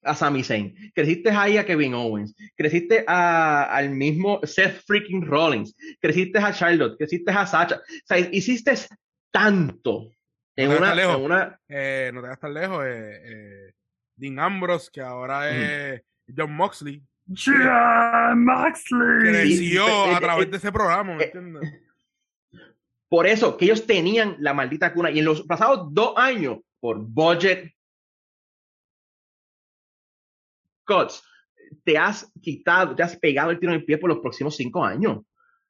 a Sami Zayn, creciste ahí a Kevin Owens, creciste a- al mismo Seth freaking Rollins, creciste a Charlotte, creciste a Sacha. O sea, hiciste tanto en No te una, lejos. en una Eh, no te vas tan lejos. Eh, eh, Dean Ambrose, que ahora es John Moxley, John Moxley. creció Sí, eh, a través eh, de ese programa, ¿me eh, entiendes? Por eso, que ellos tenían la maldita cuna y en los pasados dos años, por budget cuts, te has quitado, te has pegado el tiro en el pie por los próximos cinco años.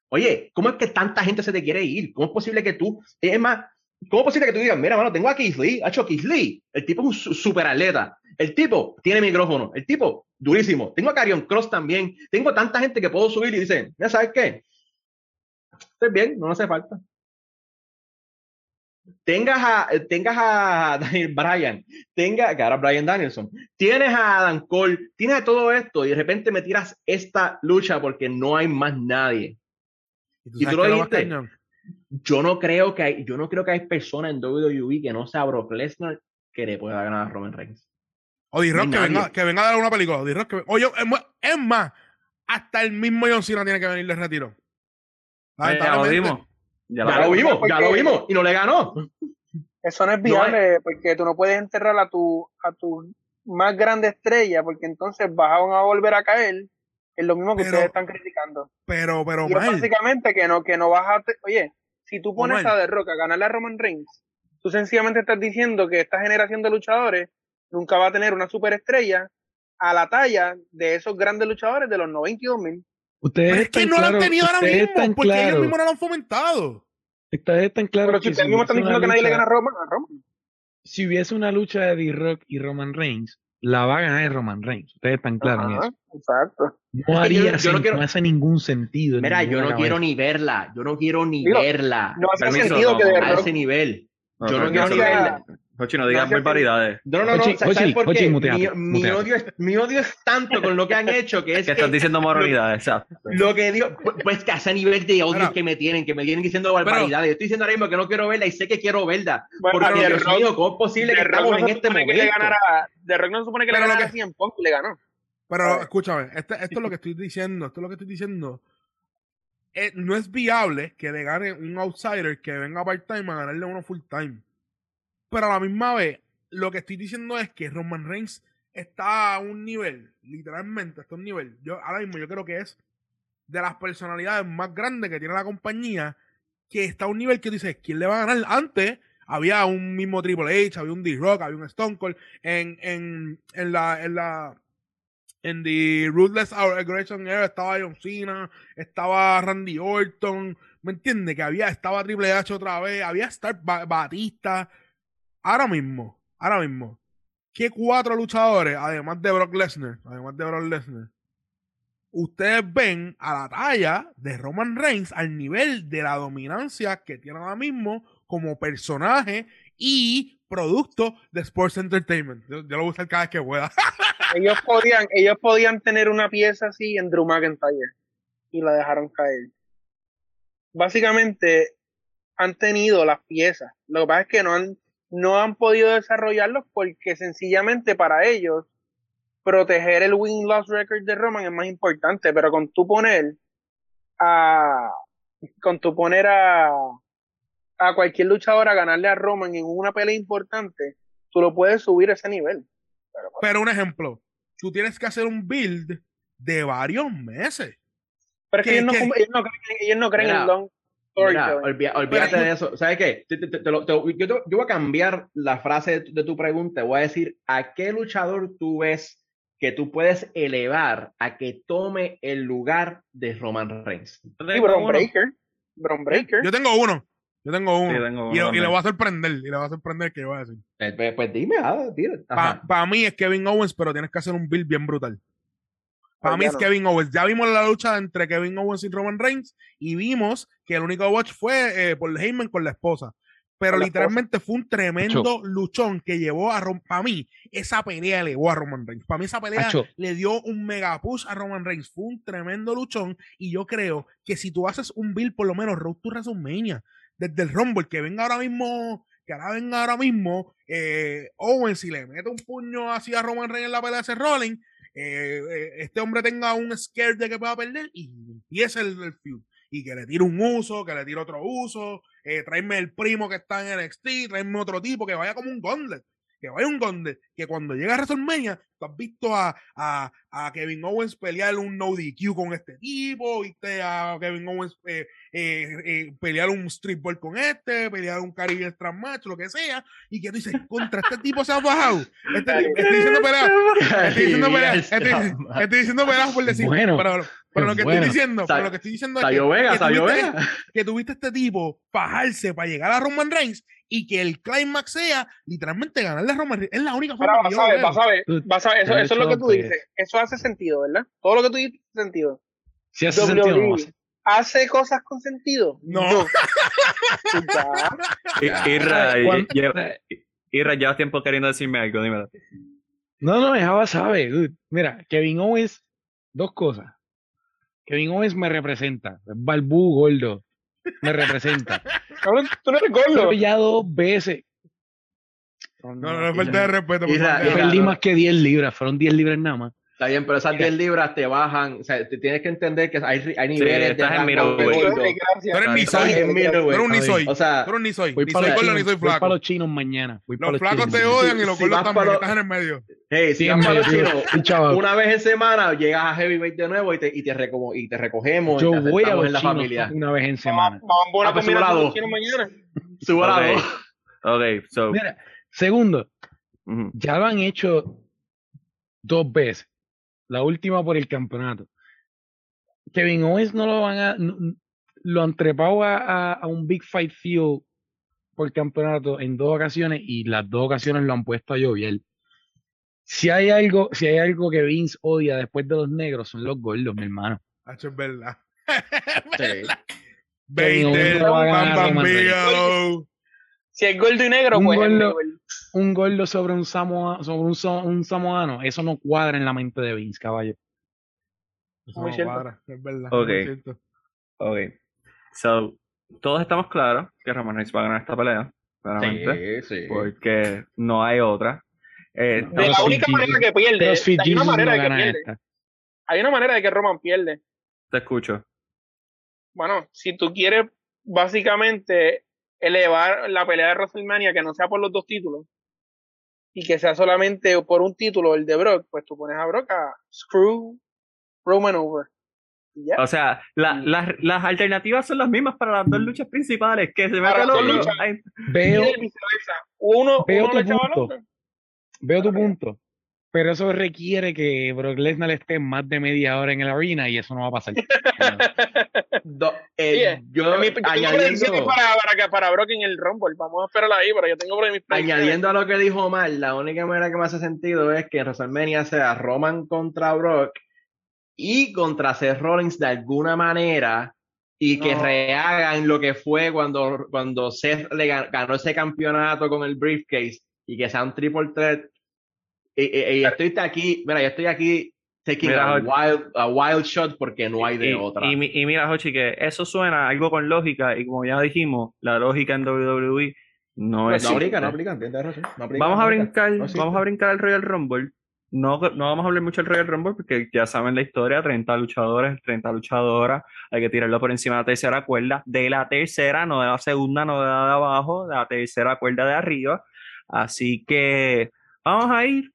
Oye, ¿cómo es que tanta gente se te quiere ir? ¿Cómo es posible que tú, es más, cómo es posible que tú digas, mira, mano, tengo a Keith Lee, ha hecho Keith Lee, el tipo es un su- super atleta, el tipo tiene micrófono, el tipo durísimo, tengo a Carion Cross también, tengo tanta gente que puedo subir y dicen, ya sabes qué, estoy bien, no hace falta tengas a, tengas a *laughs* Daniel Bryan, tenga, que ahora Bryan Danielson, tienes a Adam Cole, tienes a todo esto y de repente me tiras esta lucha porque no hay más nadie. tú y tú lo qué es más dijiste. cañón? Yo no creo que hay, yo no creo que hay personas en WWE que no sea Brock Lesnar que le pueda ganar a Roman Reigns. O D-Rock No que venga, que venga a dar una película. o D-Rock que Oye, es más- hasta el mismo John Cena tiene que venir de retiro. Eh, ya lo vimos. Ya Ya lo lo vimos. ya lo vimos y no le ganó. Eso no es viable porque tú no puedes enterrar a tu, a tu más grande estrella porque entonces vas a, volver a caer en lo mismo que Pero- ustedes están criticando. Pero, pero, Y es básicamente que no, que no vas a... Oye, si tú pones Omar. a The Rock a ganarle a Roman Reigns, tú sencillamente estás diciendo que esta generación de luchadores nunca va a tener una superestrella a la talla de esos grandes luchadores de los 92 mil. Ustedes es que no lo han tenido ahora mismo, están porque ellos claros- mismos no lo han fomentado. Ustedes están claros Pero si ustedes mismos están hubiese diciendo que una nadie le lucha- gana a Roman, a Roman. si hubiese una lucha de D-Rock y Roman Reigns, la va a ganar Roman Reigns. Ustedes están claros en eso. exacto. No que yo- haría yo no sen- quiero- no hace ningún sentido. en Mira, yo no quiero ni verla, yo no quiero ni Digo, verla No hace Permiso, sentido no, que no, a ese nivel. No, Yo no no, quiero ni verla. Jochi, no digas barbaridades. No, no, no, Ochi, no. ¿sabes Ochi, por qué? Ochi, mi, mi odio es, mi odio es tanto con lo que han hecho que *laughs* es Que que estás diciendo moralidades, exacto. lo que digo, pues, pues que a ese nivel de odio Mira. que me tienen, que me vienen diciendo barbaridades. Yo estoy diciendo ahora mismo que no quiero verla y sé que quiero verla. Bueno, Porque, Dios Rock- mío, ¿cómo es posible que estamos no en se este supone que le momento? ganara- The Rock no se supone que le Pero lo ganara que- a CM Punk y le ganó. Pero ver. escúchame, este- esto es lo que estoy diciendo, esto es lo que estoy diciendo. Eh, no es viable que le gane un outsider que venga part-time a ganarle uno full-time. Pero a la misma vez, lo que estoy diciendo es que Roman Reigns está a un nivel, literalmente está a un nivel. Yo ahora mismo yo creo que es de las personalidades más grandes que tiene la compañía, que está a un nivel que dice, ¿quién le va a ganar? Antes había un mismo Triple H, había un D-Rock, había un Stone Cold, en, en, en la, en la, en The Ruthless Aggression Era estaba John Cena, estaba Randy Orton, ¿me entiendes? Que había, estaba Triple H otra vez, había Star Ba- Batista. Ahora mismo, ahora mismo, ¿qué cuatro luchadores, además de Brock Lesnar, además de Brock Lesnar, ustedes ven a la talla de Roman Reigns al nivel de la dominancia que tiene ahora mismo como personaje y producto de Sports Entertainment? Yo, lo voy a usar cada vez que pueda. *laughs* Ellos podían, ellos podían tener una pieza así en Drew McIntyre y la dejaron caer. Básicamente han tenido las piezas. Lo que pasa es que no han, no han podido desarrollarlos porque sencillamente para ellos proteger el win-loss record de Roman es más importante. Pero con tu poner a, con tu poner a, a cualquier luchador a ganarle a Roman en una pelea importante, tú lo puedes subir a ese nivel. Pero, Pero un ejemplo, tú tienes que hacer un build de varios meses. Pero es que ¿Qué- ellos no, ellos no creen, ellos no creen en long Mira, olvida- olvídate de *laughs* eso. ¿Sabes qué? Te- te- te- te lo- te- yo, te- yo voy a cambiar la frase de tu, de tu pregunta. Voy a decir, ¿a qué luchador tú ves que tú puedes elevar a que tome el lugar de Roman Reigns? Yo Sí, tengo Bron uno. Breaker. Bron Breaker. Yo tengo uno. Yo tengo uno. Sí, tengo y, uno lo- y le voy a sorprender. Y le voy a sorprender que yo voy a decir. Eh, Pues, pues dime, ah. Para mí es Kevin Owens, pero tienes que hacer un build bien brutal. Para mí ya es. Kevin Owens. Ya vimos la lucha entre Kevin Owens y Roman Reigns y vimos que el único watch fue eh, por Heyman con la esposa. Pero la literalmente fue un tremendo luchón que llevó a Roman. Para mí, esa pelea elevó a Roman Reigns. Para mí, esa pelea Acho. le dio un mega push a Roman Reigns. Fue un tremendo luchón. Y yo creo que si tú haces un build, por lo menos Road to WrestleMania, desde el Rumble, que venga ahora mismo, que ahora venga ahora mismo, eh, Owens, si le mete un puño así a Roman Reigns en la pelea de ese Rolling, eh, eh, este hombre tenga un scare de que pueda perder y empiece el, el feud. Y que le tire un uso, que le tire otro uso, eh, tráeme el primo que está en NXT, tráeme otro tipo que vaya como un gauntlet, que vaya un gauntlet, que cuando llega a WrestleMania, tú has visto a, a, a Kevin Owens pelear un no DQ con este tipo, viste a Kevin Owens eh, eh, eh, pelear un street ball con este, pelear un Caribbean Strand Match, lo que sea, y que tú dices, contra este tipo se ha bajado. Este estoy diciendo pelea, estoy diciendo peleas, estoy, estoy diciendo peleas por decir, Bueno, pero, pero lo que bueno. estoy diciendo, pero lo que estoy diciendo es que, Vega, que tuviste- Vega. que tuviste este tipo fajarse para llegar a Roman Reigns y que el climax sea literalmente ganarle a Roman Reigns. Es la única Pero forma que vas yo a lo ver, veo. vas a ver, Tú- vas a ver, eso, eso es lo que tú pues- dices. Eso hace sentido, ¿verdad? Todo lo que tú dices hace sentido. Si hace sentido, no hace. hace cosas con sentido. No. *laughs* Irra, Irra, llevas tiempo queriendo decirme algo, dímelo. No, no, Java sabe. dude. Mira, Kevin Owens, dos cosas. Kevin Owens me representa. Es Balbú gordo. Me representa. Cabrón, *laughs* tú no eres Yo ya dos veces. No, no, no es falta de respeto. por Irra, perdí más que 10 libras. Fueron 10 libras nada más. Está bien, pero esas Mira. 10 libras te bajan. O sea, te tienes que entender que hay, hay niveles de estás en rango middleweight. de es, gracias. Tú eres ni soy. en Tú eres middleweight. un ni soy. O sea, Tú eres ni soy. Voy Ni para soy gordo, ni chinos, soy voy para flaco. los chinos mañana. Voy Los los flacos chinos te odian y los Si gordos vas también. para los- Estás en el medio. hey, si Sí, vas para los chinos, una vez en semana llegas a Heavyweight de nuevo y te, y te, recomo- y te recogemos y Yo te voy a los en la chinos familia. una vez en semana. vamos a Ah, pues, sobrado. con los chinos mañana. Subo la Ok. dos. Ok, so. Mira, segundo, ujú. ya lo han hecho dos veces. La última por el campeonato. Kevin Owens no lo van a. no- lo han trepado a, a- a un Big Fight Field por campeonato en dos ocasiones y las dos ocasiones lo han puesto a llover. Si hay algo, si hay algo que Vince odia después de los negros, son los gordos, mi hermano. Hacho, es verdad. *laughs* Sí. Veinte, Kevin Owens no va a ganar Si es gordo y negro, Un pues es gordo. Un gordo sobre un, samoa, sobre un, samoano, eso no cuadra en la mente de Vince, caballo. Eso Muy no cierto. cuadra, es verdad. Ok. es cierto. Ok. So, todos estamos claros que Roman Reigns va a ganar esta pelea. Claramente. Sí, sí. Porque no hay otra. Eh, No. De la única Jesus- manera que pierde, hay una manera no de que gana pierde. esta. Hay una manera de que Roman pierde. te escucho. Bueno, si tú quieres básicamente elevar la pelea de WrestleMania que no sea por los dos títulos y que sea solamente por un título, el de Brock, pues tú pones a Brock a screw Roman over. O sea, la- Mm. las, las alternativas son las mismas para las dos luchas principales. Que se Para los luchas. Veo. Uno, veo uno tu punto. veo tu punto. Pero eso requiere que Brock Lesnar esté más de media hora en el arena y eso no va a pasar. *laughs* Do- eh, yo Mi- yo añadiendo, para, para, Brock en el Rumble. Vamos a esperarla ahí, pero yo tengo mis añadiendo a lo que dijo Omar, la única manera que me hace sentido es que en WrestleMania sea Roman contra Brock y contra Seth Rollins de alguna manera y que rehagan lo que fue cuando, cuando Seth le gan- ganó ese campeonato con el briefcase y que sea un triple threat. Y, y- y estoy aquí, mira, yo estoy aquí taking Mira, a wild, a wild shot porque no hay de y, otra. y y mira, Hochi, que eso suena algo con lógica. Y como ya dijimos, la lógica en WWE no no es. aplica, no aplica, tienes razón, no aplica, Vamos no a brincar, No vamos a brincar al Royal Rumble. No, no vamos a hablar mucho del Royal Rumble porque ya saben la historia, 30 luchadores, 30 luchadoras, hay que tirarlo por encima de la tercera cuerda, de la tercera, no de la segunda, no de la de abajo, de la tercera cuerda de arriba. Así que vamos a ir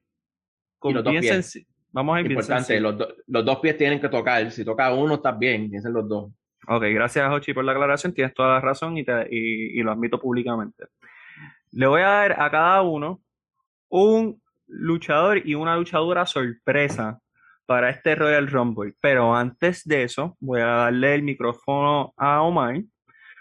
con los dos pies. Vamos a ir Importante, los, do- los dos pies tienen que tocar. Si toca uno, estás bien. Ser los dos. Ok, gracias, Hochi, por la aclaración. Tienes toda la razón y, te- y- y lo admito públicamente. Le voy a dar a cada uno un luchador y una luchadora sorpresa para este Royal Rumble. Pero antes de eso, voy a darle el micrófono a Omar,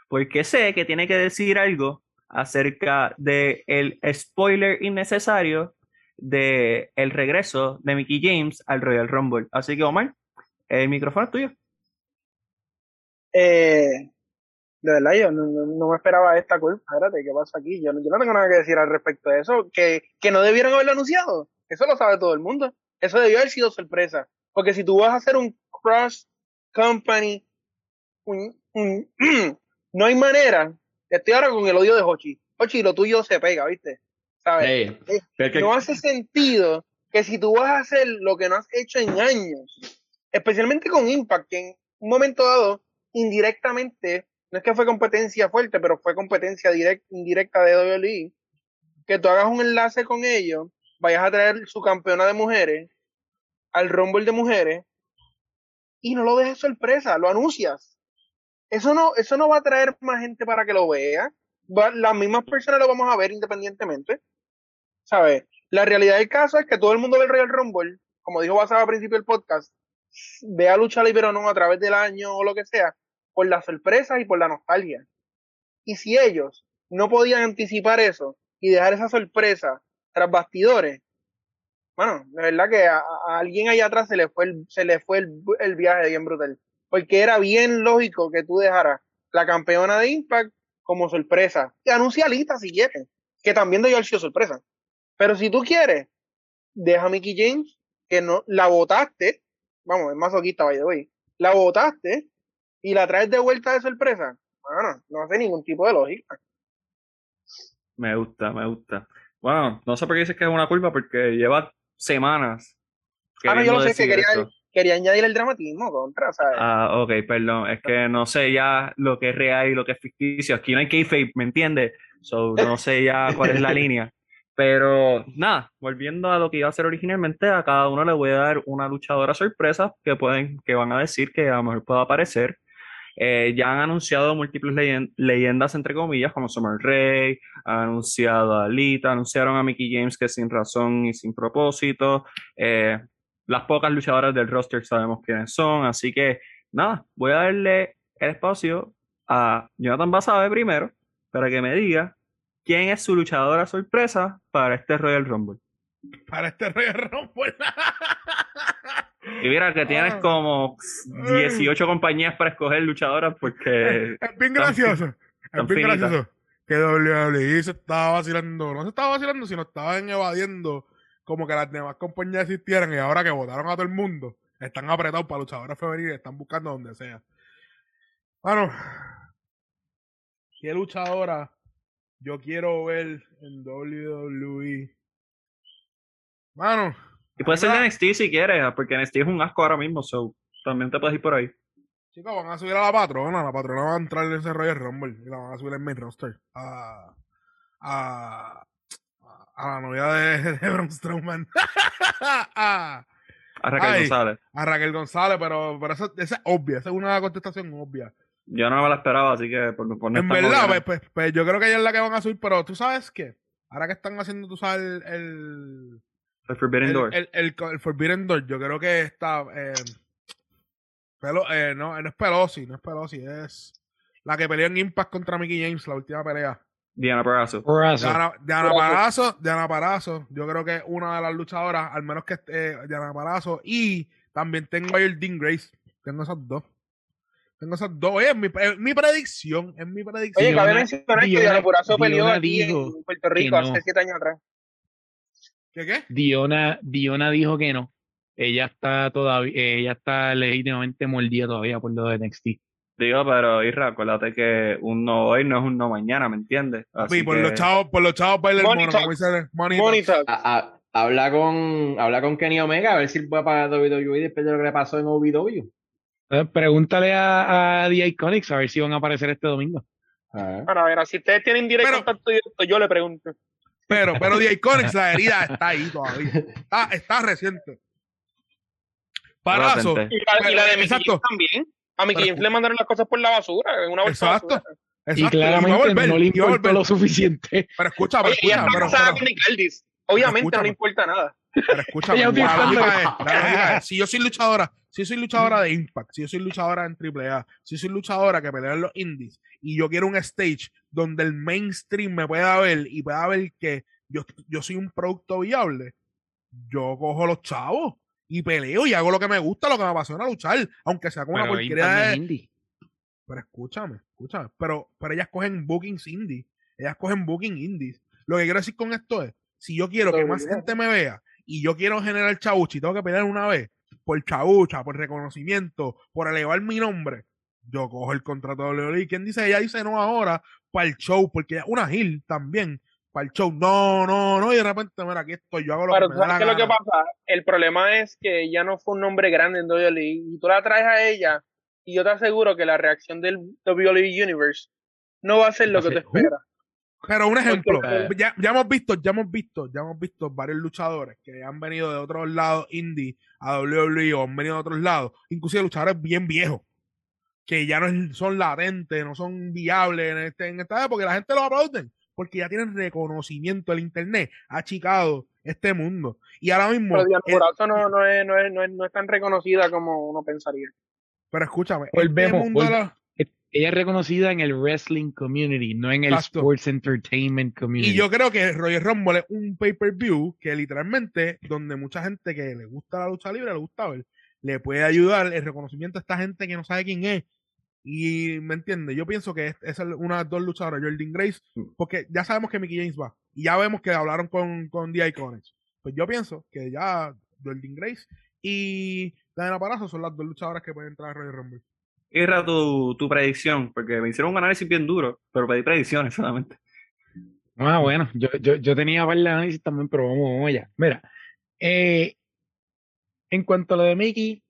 porque sé que tiene que decir algo acerca del el spoiler innecesario de el regreso de Mickey James al Royal Rumble. Así que, Omar, el micrófono es tuyo. Eh, de verdad, yo no, no- me esperaba esta culpa. Espérate, ¿qué pasa aquí? Yo no, yo no tengo nada que decir al respecto de eso. Que, que no debieron haberlo anunciado. Eso lo sabe todo el mundo. Eso debió haber sido sorpresa. Porque si tú vas a hacer un cross company, *clears throat* no hay manera. Estoy ahora con el odio de Hochi. Hochi, lo tuyo se pega, ¿viste? Eh, no hace sentido que si tú vas a hacer lo que no has hecho en años, especialmente con Impact, que en un momento dado, indirectamente, no es que fue competencia fuerte, pero fue competencia direct, indirecta de WWE, que tú hagas un enlace con ellos, vayas a traer su campeona de mujeres al Rumble de mujeres y no lo dejes sorpresa, lo anuncias. Eso no, eso no va a traer más gente para que lo vea. Va- las mismas personas lo vamos a ver independientemente. ¿Sabes? La realidad del caso es que todo el mundo ve el Royal Rumble, como dijo Basaba al principio del podcast, ve a Lucha Libre o no a través del año o lo que sea, por las sorpresas y por la nostalgia. Y si ellos no podían anticipar eso y dejar esa sorpresa tras bastidores, bueno, de verdad que a, alguien allá atrás se le fue el, se le fue el, el viaje bien brutal. Porque era bien lógico que tú dejaras la campeona de Impact como sorpresa. Y anuncia a Lita si quieres, que también debió haber sido sorpresa. Pero si tú quieres, deja a Mickey James, que no la votaste, vamos, es masoquista, by the way, la votaste y la traes de vuelta de sorpresa. Bueno, no hace ningún tipo de lógica. Me gusta, me gusta. Bueno, no sé por qué dices que es una culpa, porque lleva semanas. Ah, no, yo lo sé, que quería, quería añadir el dramatismo contra, ¿sabes? Ah, ok, perdón. Es que no sé ya lo que es real y lo que es ficticio. Aquí no hay kayfabe, ¿me entiendes? So, no sé ya cuál es la *laughs* línea. Pero nada, volviendo a lo que iba a hacer originalmente, a cada uno le voy a dar una luchadora sorpresa que pueden, que van a decir que a lo mejor pueda aparecer. Eh, ya han anunciado múltiples leyen- leyendas, entre comillas, como Summer Rae, han anunciado a Lita, anunciaron a Mickey James que sin razón y sin propósito. Eh, las pocas luchadoras del roster sabemos quiénes son, así que nada, voy a darle el espacio a Jonathan Basabe primero para que me diga quién es su luchadora sorpresa para este Royal Rumble. Para este Royal Rumble. Y mira que tienes Ah. como 18 compañías para escoger luchadoras porque *laughs* Es bien gracioso. Es bien gracioso. Que WWE se estaba vacilando. No se estaba vacilando, sino estaban evadiendo como que las demás compañías existieran. Y ahora que votaron a todo el mundo, están apretados para luchadoras femeninas. Están buscando donde sea. Bueno, ¿qué luchadora yo quiero ver en WWE? Mano, y puede ser de NXT si quieres, porque NXT es un asco ahora mismo, so también te puedes ir por ahí. Chicos, van a subir a la patrona. La patrona va a entrar en ese Royal Rumble y la van a subir en main roster. A, a, a la novia de, *laughs* de Braun Strowman. *laughs* a, A Raquel Ay. González. a Raquel González, pero, pero esa, esa es obvia. Esa es una contestación obvia. Yo no me la esperaba, así que por, por no en verdad, pues, pues, pues yo creo que ella es la que van a subir, pero tú sabes qué. Ahora que están haciendo, tú sabes, el, el, El Forbidden el, Door. el, el- el Forbidden Door, yo creo que está. Eh, Pelo, eh, no, no es Pelosi, no es Pelosi, es la que peleó en Impact contra Mickey James, la última pelea. Diana Perazzo. Brazo. Diana. Parazo, Diana Parazo, yo creo que es una de las luchadoras, al menos que esté Diana Parazo, y también tengo ahí el Dean Grace. Tengo esas dos. Tengo esas dos. Oye, es mi, es mi predicción, es mi predicción. Oye, cabe mencionar que Diona- Diana Purazo peleó Diona aquí dijo en Puerto Rico que no. hace siete años atrás. ¿Qué qué? Diona, Diona dijo que no. Ella está todavía, ella está legítimamente mordida todavía por lo de NXT. Digo, pero Isra, acuérdate que un no hoy no es un no mañana, ¿me entiendes? Así Papi, por que- los chavos, por los chavos baila el mono, como dice el Money Money talks. Talk. A- a- habla con habla con Kenny Omega a ver si va para WWE después de lo que le pasó en OVW. Pregúntale a, a The Iconics a ver si van a aparecer este domingo. Ah. Para ver, si ustedes tienen directo Pero- contacto directo, yo le pregunto. Pero, pero The Iconics, *laughs* la herida está ahí todavía. Está, está reciente. Parazo. Y la, y la de Mickey Exacto. También. A Mickey James le mandaron las cosas por la basura, en una bolsa Exacto. basura. Y a claramente volver, no le a volver. lo suficiente. Pero escucha, pero Oye, escucha, está pero, pero- con Nick Aldis. Obviamente no le importa nada. Pero escúchame, Ella la utilizando- lógica es, la lógica es, si yo soy luchadora, si yo soy luchadora de Impact, si yo soy luchadora en AAA, si yo soy luchadora que pelea en los indies y yo quiero un stage donde el mainstream me pueda ver y pueda ver que yo, yo soy un producto viable, yo cojo los chavos y peleo y hago lo que me gusta, lo que me apasiona luchar, aunque sea con una porquería de, indie. pero escúchame, escúchame. Pero, pero ellas cogen bookings indie. Ellas cogen booking indies. Lo que quiero decir con esto es, si yo quiero que más gente me vea y yo quiero generar chabucha y tengo que pelear una vez por chabucha, por reconocimiento, por elevar mi nombre, yo cojo el contrato de WWE. ¿Quién dice? Ella dice no ahora para el show, porque ella- una Gil también, para el show. No, no, no, y de repente, mira, aquí estoy, yo hago lo Pero que me da sabes la qué es lo que pasa. El problema es que ella no fue un nombre grande en WWE y tú la traes a ella y yo te aseguro que la reacción del WWE Universe no va a ser lo que "Uh". esperas. Pero un ejemplo, eh, ya, ya hemos visto, ya hemos visto, ya hemos visto varios luchadores que han venido de otros lados indie a WWE o han venido de otros lados, inclusive luchadores bien viejos, que ya no son latentes, no son viables en, este, en esta época, y la gente los aplauden, porque ya tienen reconocimiento, el internet ha achicado este mundo. Y ahora mismo, Pero Diana no, no, es, no, es, no, es, no es tan reconocida como uno pensaría. pero escúchame, este Volvemos, mundo de volve- la- Ella es reconocida en el wrestling community, no en el Exacto. sports entertainment community. Y yo creo que Roger Rumble es un pay-per-view que literalmente, donde mucha gente que le gusta la lucha libre, le gusta ver, le puede ayudar el reconocimiento a esta gente que no sabe quién es. Y me entiende, yo pienso que es, una de las dos luchadoras, Jordan Grace, porque ya sabemos que Mickey James va. Y ya vemos que hablaron con, con The Iconics. Pues yo pienso que ya Jordan Grace y Diana Parazo son las dos luchadoras que pueden entrar a Roger Rumble. Irra, tu, tu predicción, porque me hicieron un análisis bien duro, pero pedí predicciones solamente. Ah, bueno, yo, yo, yo tenía varios análisis también, pero vamos, vamos allá. Mira, eh, en cuanto a lo de Mickey,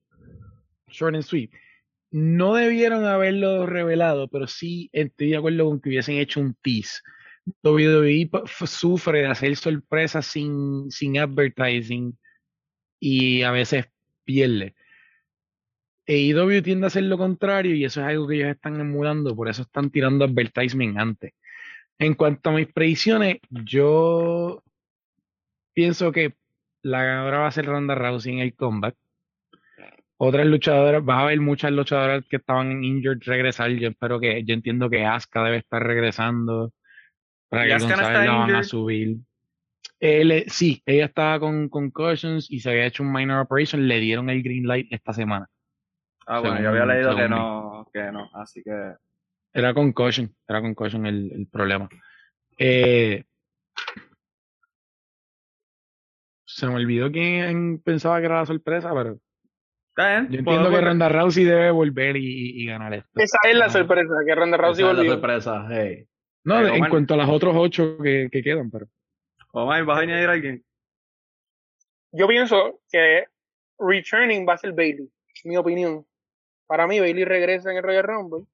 short and sweet, no debieron haberlo revelado, pero sí estoy de acuerdo con que hubiesen hecho un tease. WWE sufre de hacer sorpresas sin, sin advertising y a veces pierde. AEW tiende a hacer lo contrario y eso es algo que ellos están emulando, por eso están tirando advertisement antes. En cuanto a mis predicciones, yo pienso que la ganadora va a ser Ronda Rousey en el comeback. Otras luchadoras, va a haber muchas luchadoras que estaban en injured regresar. Yo espero que, yo entiendo que Asuka debe estar regresando. Para ¿Y que no González está la van a subir. Le- sí, ella estaba con concussions y se había hecho un minor operation. Le dieron el green light esta semana. Ah, bueno, Según- yo había leído que no, que no, así que Era concussion, era concussion el, el problema. Eh, se me olvidó quién pensaba que era la sorpresa, pero está bien. yo puedo- entiendo que Ronda Rousey debe volver y, y- y ganar esto. Esa es la Ah. sorpresa, que Ronda Rousey Esa es la sorpresa, hey. No, en cuanto a las otros ocho que, que quedan, pero Omar, ¿vas a añadir a alguien? Yo pienso que returning va a ser Bailey, mi opinión. Para mí, Bailey regresa en el Royal Rumble.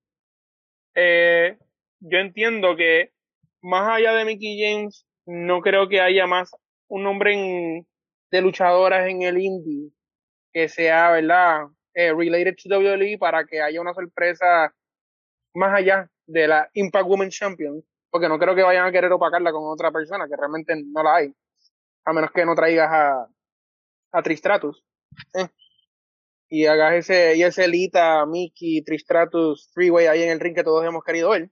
Eh, yo entiendo que más allá de Mickey James, no creo que haya más un nombre de luchadoras en el indie que sea, ¿verdad? Eh, related to WWE para que haya una sorpresa más allá de la Impact Women Champion, porque no creo que vayan a querer opacarla con otra persona, que realmente no la hay, a menos que no traigas a, a Tristratus. ¿eh? Y hagas ese, y ese Lita, Mickey, Tristratus, Freeway ahí en el ring que todos hemos querido ver.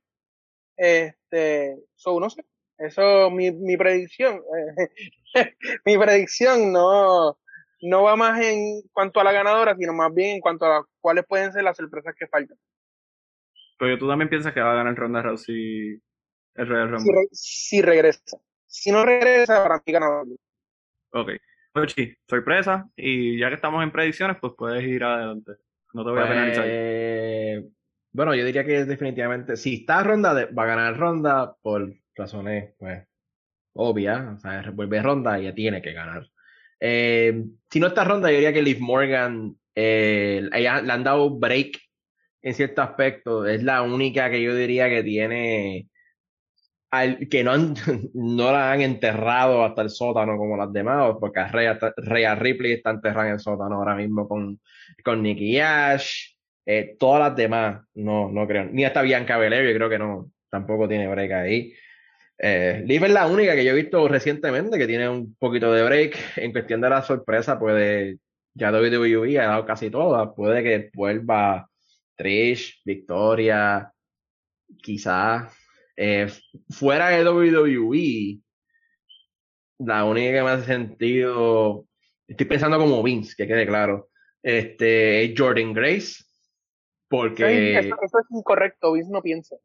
Este, so, no sé. Eso, mi, mi predicción, eh, *laughs* mi predicción no, no va más en cuanto a la ganadora, sino más bien en cuanto a cuáles pueden ser las sorpresas que faltan. Pero tú también piensas que va a ganar Ronda Rousey el Royal Si, Rumble. re- si regresa. Si no regresa, para mí ganador. Ok. Ochi, sorpresa. Y ya que estamos en predicciones, pues puedes ir adelante. No te voy a penalizar. Pues, bueno, yo diría que definitivamente, si está Ronda, va a ganar Ronda por razones, pues, obvias. O sea, vuelve Ronda y ya tiene que ganar. Eh, si no está Ronda, yo diría que Liv Morgan, eh, ella le han dado break en cierto aspecto. Es la única que yo diría que tiene que no, han, *laughs* no la han enterrado hasta el sótano como las demás, porque Rhea, está- Rhea Ripley está enterrada en el sótano ahora mismo con, con Nicky Ash, eh, todas las demás, no, no creo, ni hasta Bianca Belair, yo creo que no, tampoco tiene break ahí. Eh, Liv es la única que yo he visto recientemente que tiene un poquito de break. En cuestión de la sorpresa, puede, ya WWE ha dado casi todas, puede que vuelva Trish, Victoria, quizás eh, fuera de WWE, la única que me hace sentido, estoy pensando como Vince, que quede claro, este, es Jordan Grace, porque... Eso, eso es incorrecto, Vince no piensa.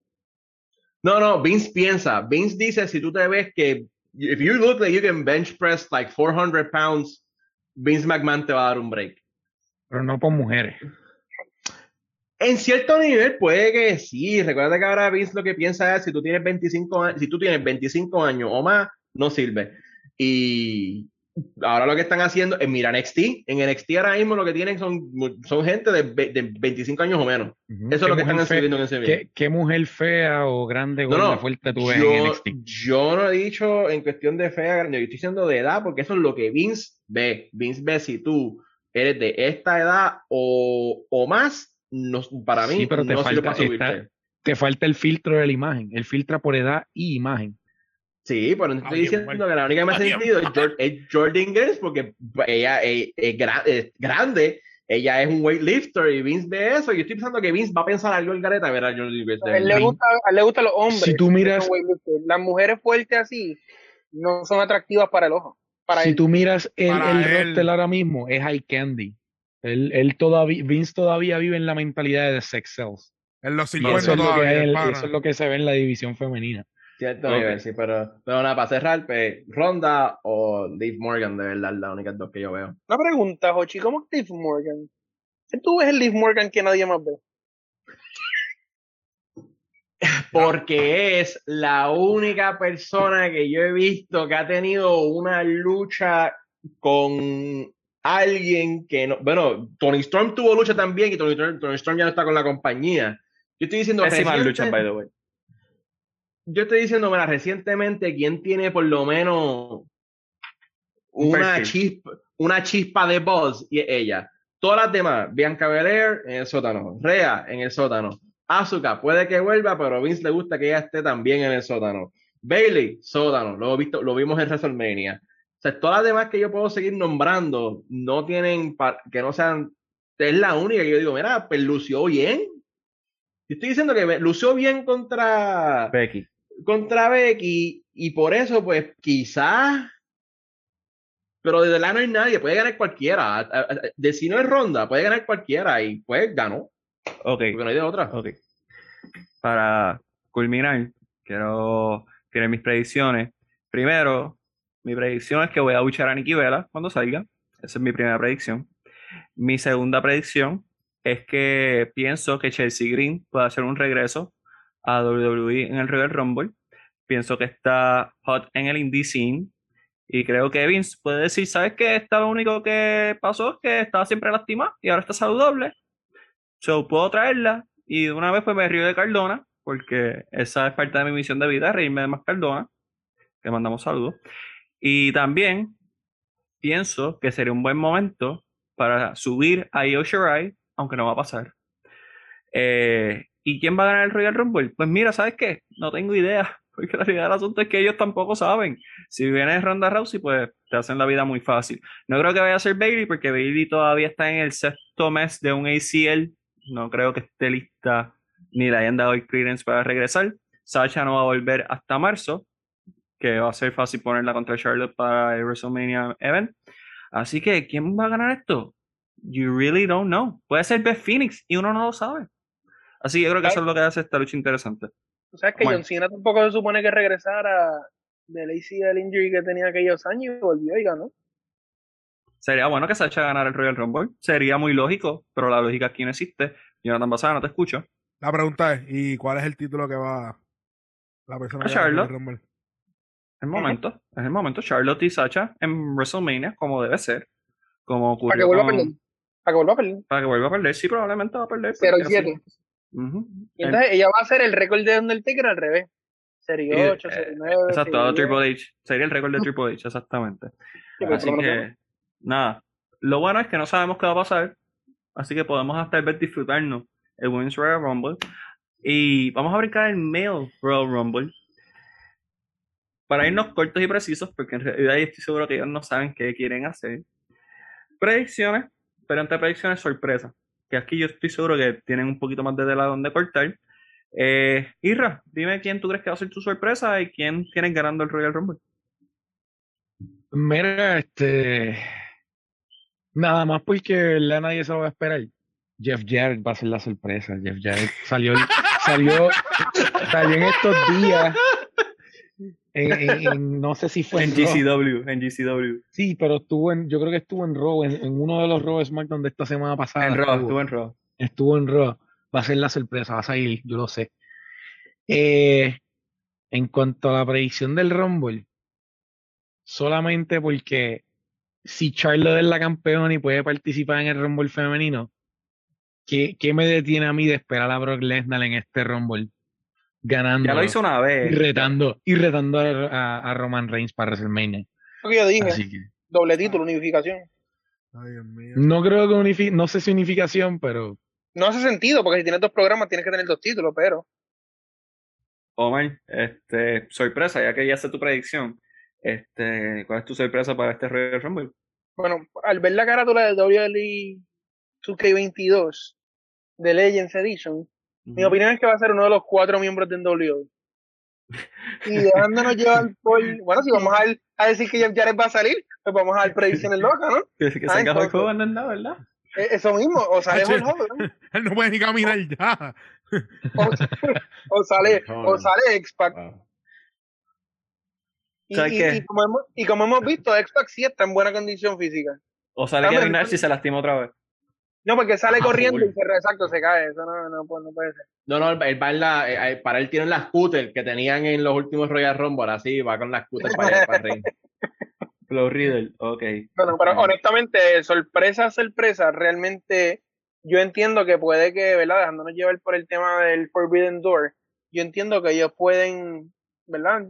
No, no, Vince piensa. Vince dice, si tú te ves que, if you look like you can bench press like 400 pounds, Vince McMahon te va a dar un break. Pero no por mujeres. En cierto nivel puede que sí. Recuerda que ahora Vince lo que piensa es si tú tienes 25 años, si tú tienes 25 años o más, no sirve. Y ahora lo que están haciendo es mira NXT. En NXT ahora mismo lo que tienen son, son gente de, de 25 años o menos. Eso es ¿Qué lo que están escribiendo en ese video. ¿Qué, qué mujer fea o grande, No, gorda, no, fuerte tú ves en NXT? yo no he dicho en cuestión de fea, grande, yo estoy diciendo de edad, porque eso es lo que Vince ve. Vince ve si tú eres de esta edad o, o más, no, para mí Sí, pero te no sirve falta para subirte. esta- Te falta el filtro de la imagen. Él filtra por edad y imagen. Sí, pero no estoy diciendo que la única que me ha sentido es, Jor- es Jordan Grace, porque ella es, es gra- es grande, ella es un weightlifter y Vince ve eso. Yo estoy pensando que Vince va a pensar algo en gareta, ver a Jordan A él le gusta, a él le gustan los hombres. Si tú miras-. Las mujeres fuertes así no son atractivas para el ojo. Para si él. tú miras el, Para el roster ahora mismo, es High Candy. Él, él todavía, Vince todavía vive en la mentalidad de sex sells. En los Y 50 eso, es lo que todavía, eso es lo que se ve en la división femenina. Cierto Ok. nivel, sí, pero, pero nada, para cerrar, pues, Ronda o Liv Morgan, de verdad, las únicas dos que yo veo. Una pregunta, Jochi, ¿cómo es Liv Morgan? ¿Qué tú ves el Liv Morgan que nadie más ve? *laughs* Porque es la única persona que yo he visto que ha tenido una lucha con alguien que no. Bueno, Tony Storm tuvo lucha también y Tony, Storm- Tony Storm ya no está con la compañía. Yo estoy diciendo Pésimas reciente- luchas, by the way. yo estoy diciendo, mira, recientemente, ¿quién tiene por lo menos Un una chispa, una chispa de buzz? Y es ella. Todas las demás, Bianca Belair en el sótano, Rhea en el sótano, Asuka puede que vuelva, pero a Vince le gusta que ella esté también en el sótano. Bailey, sótano, lo, visto, lo vimos en WrestleMania. O sea, todas las demás que yo puedo seguir nombrando no tienen, que no sean, es la única que yo digo, mira, pues lució bien. Yo estoy diciendo que lució bien contra, Becky. contra Becky y por eso, pues, quizás. Pero de verdad no hay nadie, puede ganar cualquiera. De si no es ronda, puede ganar cualquiera y pues ganó, Ok. porque no hay de otra. Ok. Para culminar, quiero tirar mis predicciones. Primero, mi predicción es que voy a luchar a Nikki Vela cuando salga. Esa es mi primera predicción. Mi segunda predicción es que pienso que Chelsea Green puede hacer un regreso a WWE en el Royal Rumble. Pienso que está hot en el indie scene. Y creo que Vince puede decir, ¿sabes qué? Está lo único que pasó es que estaba siempre lastimada y ahora está saludable. So, puedo traerla y de una vez pues me río de Cardona, porque esa es parte de mi misión de vida, reírme de más Cardona, que mandamos saludos. Y también pienso que sería un buen momento para subir a Io Shirai, aunque no va a pasar. Eh, ¿Y quién va a ganar el Royal Rumble? Pues mira, ¿sabes qué? No tengo idea, *laughs* porque la realidad del asunto es que ellos tampoco saben. Si viene Ronda Rousey, pues te hacen la vida muy fácil. No creo que vaya a ser Bailey, porque Bailey todavía está en el sexto mes de un ACL. No creo que esté lista ni le hayan dado el clearance para regresar. Sasha no va a volver hasta marzo, que va a ser fácil ponerla contra Charlotte para el WrestleMania event. Así que, ¿quién va a ganar esto? You really don't know. Puede ser Beth Phoenix y uno no lo sabe. Así que yo creo que eso es lo que hace esta lucha interesante. Tú sabes que Bueno. John Cena tampoco se supone que regresara del ACL injury que tenía aquellos años y volvió y ganó. Sería bueno que Sasha ganara el Royal Rumble. Sería muy lógico, pero la lógica aquí no existe. Jonathan Basada, no te escucho. La pregunta es, ¿y cuál es el título que va la persona A que gane el Charlotte. Rumble? Es el momento, es el momento. Charlotte y Sacha en WrestleMania, como debe ser. Como ocurrió Para que vuelva a perder. Para que vuelva a perder. Para que vuelva a perder. Sí, probablemente va a perder. 0 y porque así- 7. Ujú. Y entonces ella va a hacer el récord de Undertaker al revés. Serie Y, 8, eh, Serie 9. Exacto, Triple H. Sería el récord de *laughs* Triple H, exactamente. Así que, nada. Lo bueno es que no sabemos qué va a pasar. Así que podemos hasta vez disfrutarnos el Women's Royal Rumble. Y vamos a brincar el Male Royal Rumble. Para irnos cortos y precisos, porque en realidad estoy seguro que ellos no saben qué quieren hacer. Predicciones, pero entre predicciones sorpresa. Que aquí yo estoy seguro que tienen un poquito más de tela donde cortar. Eh, Irra, dime quién tú crees que va a ser tu sorpresa y quién tienes ganando el Royal Rumble. Mira, este. Nada más porque ¿verdad? nadie se lo va a esperar. Jeff Jarrett va a ser la sorpresa. Jeff Jarrett salió, salió, *laughs* salió en estos días. En, en- en- no sé si fue En Raw. GCW, en GCW. Sí, pero estuvo en, yo creo que estuvo en Raw, en, uno de los Raw SmackDown de esta semana pasada. En Raw, estuvo. estuvo en Raw. estuvo en Raw. Va a ser la sorpresa, va a salir, yo lo sé. Eh, en cuanto a la predicción del Rumble, solamente porque si Charlotte es la campeona y puede participar en el Rumble femenino, ¿qué, qué me detiene a mí de esperar a Brock Lesnar en este Rumble? Ganando Ya lo hizo una y retando, y retando a, a- a Roman Reigns para WrestleMania. Lo que yo dije, Así que doble título, unificación. Ay, Dios mío. no creo que unifi- no sé si unificación, pero No hace sentido, porque si tienes dos programas tienes que tener dos títulos, pero Omar, este, sorpresa, ya que ya sé tu predicción. Este, ¿cuál es tu sorpresa para este Royal Rumble? bueno, al ver la carátula de WWE 2K22 de Legends Edition, mi opinión es que va a ser uno de los cuatro miembros de WWE. Y *laughs* dejándonos llevar por. Bueno, si vamos a, a decir que Jeff Jarrett va a salir, pues vamos a dar predicciones locas, ¿no? Que, que Ah, salga Hulk entonces- Hogan, ¿no? ¿verdad? E- Eso mismo, o sale Hacho. Hulk Hogan, *laughs* Él no puede ni caminar ya. o, *laughs* o sale, o sale X-Pac. Wow. Y, ¿Sabes y- qué? y como hemos, y como hemos visto, X-Pac sí está en buena condición física. O sale Ah, Kevin Nash y se lastima otra vez. No, porque sale Ah, corriendo full. y se, exacto, se cae. Eso no, no, puede- no puede ser. No, no, él, él va en la, eh, eh, para él tienen las scooters que tenían en los últimos Royal Rumble, así va con las scooters para para el ring. *laughs* Flow Riddle, ok. No, no, pero honestamente, sorpresa, sorpresa, realmente yo entiendo que puede que, ¿verdad? Dejándonos llevar por el tema del Forbidden Door, yo entiendo que ellos pueden, ¿verdad?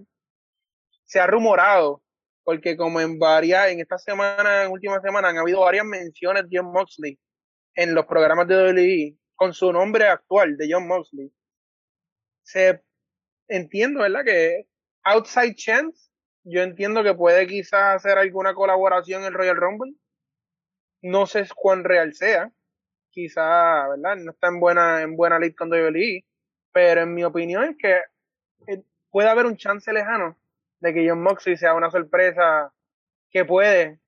Se ha rumorado, porque como en varias, en esta semana, en última semana, han habido varias menciones de John Moxley en los programas de WWE con su nombre actual de John Moxley. Se entiendo, ¿verdad? Que outside chance, yo entiendo que puede quizás hacer alguna colaboración en Royal Rumble. No sé cuán real sea. Quizás, ¿verdad? No está en buena, en buena lead con WWE. Pero en mi opinión es que eh, puede haber un chance lejano de que John Moxley sea una sorpresa que puede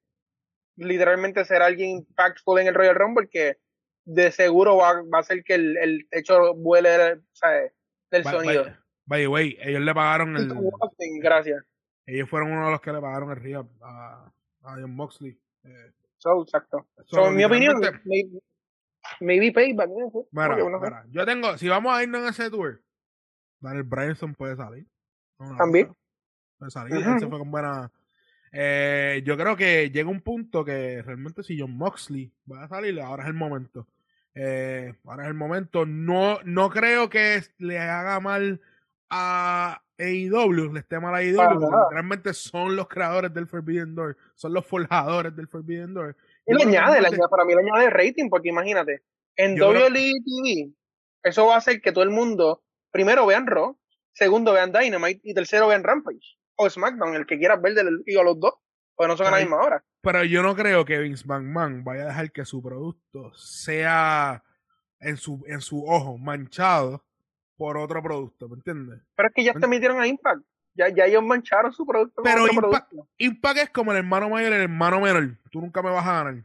literalmente ser alguien impactful en el Royal Rumble que de seguro va, va a hacer que el, el techo vuele del By- sonido. by- By the way, ellos le pagaron el. Gracias. Ellos fueron uno de los que le pagaron el río a, a John Moxley. Eh, So, exacto. so, So, en mi opinión, maybe, maybe payback. ¿no? Yo tengo, si vamos a irnos en ese tour, Daniel Bryanson puede salir. No, no, También. Puede salir, él se fue con buena. Eh, yo creo que llega un punto que realmente si John Moxley va a salir, ahora es el momento. Eh, ahora es el momento. No, no creo que le haga mal a AEW, le esté mal a AEW, porque realmente son los creadores del Forbidden Door, son los forjadores del Forbidden Door. Y le añade, le para mí le añade rating, porque imagínate, en WWE TV, eso va a hacer que todo el mundo, primero vean Raw, segundo vean Dynamite y tercero vean Rampage o SmackDown, el que quieras ver del, y a los dos, porque no son a la misma hora. Pero yo no creo que Vince McMahon vaya a dejar que su producto sea en su, en su ojo manchado por otro producto, ¿me entiendes? Pero es que ya te metieron a Impact, ya, ya ellos mancharon su producto con Pero otro Impact- producto. Impact es como el hermano mayor y el hermano menor. Tú nunca me vas a ganar.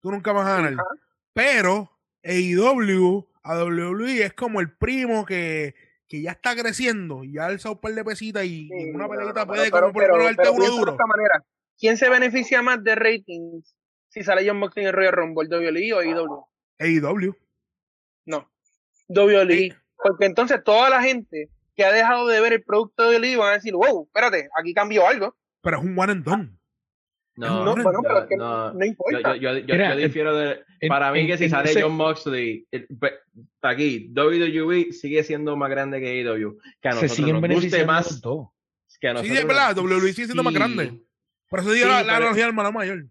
Tú nunca me vas a ganar. Ajá. Pero AEW, a WWE es como el primo que, que ya está creciendo y ya ha alzado un par de pesitas y, Sí, una peleita no, puede pero- como por lo menos uno piénsalo de duro. esta manera. ¿Quién se beneficia más de ratings si sale John Moxley en el Royal Rumble, WWE o AEW? AEW. No. WWE. Porque entonces toda la gente que ha dejado de ver el producto de WWE van a decir, wow, espérate, aquí cambió algo. Pero es un one and done. No, No, bueno, pero es que no, no Yo, importa. yo, yo, yo- Mira, yo difiero de. en- para mí, en- que si sale ese- John Moxley, el- aquí, WWE sigue siendo más grande que AEW. Que a Se nosotros siguen nos guste más. Que a Sí, nosotros es verdad, nos- WWE sigue siendo más Sí. grande. Por eso digo Sí, la, la pero- analogía del hermano mayor.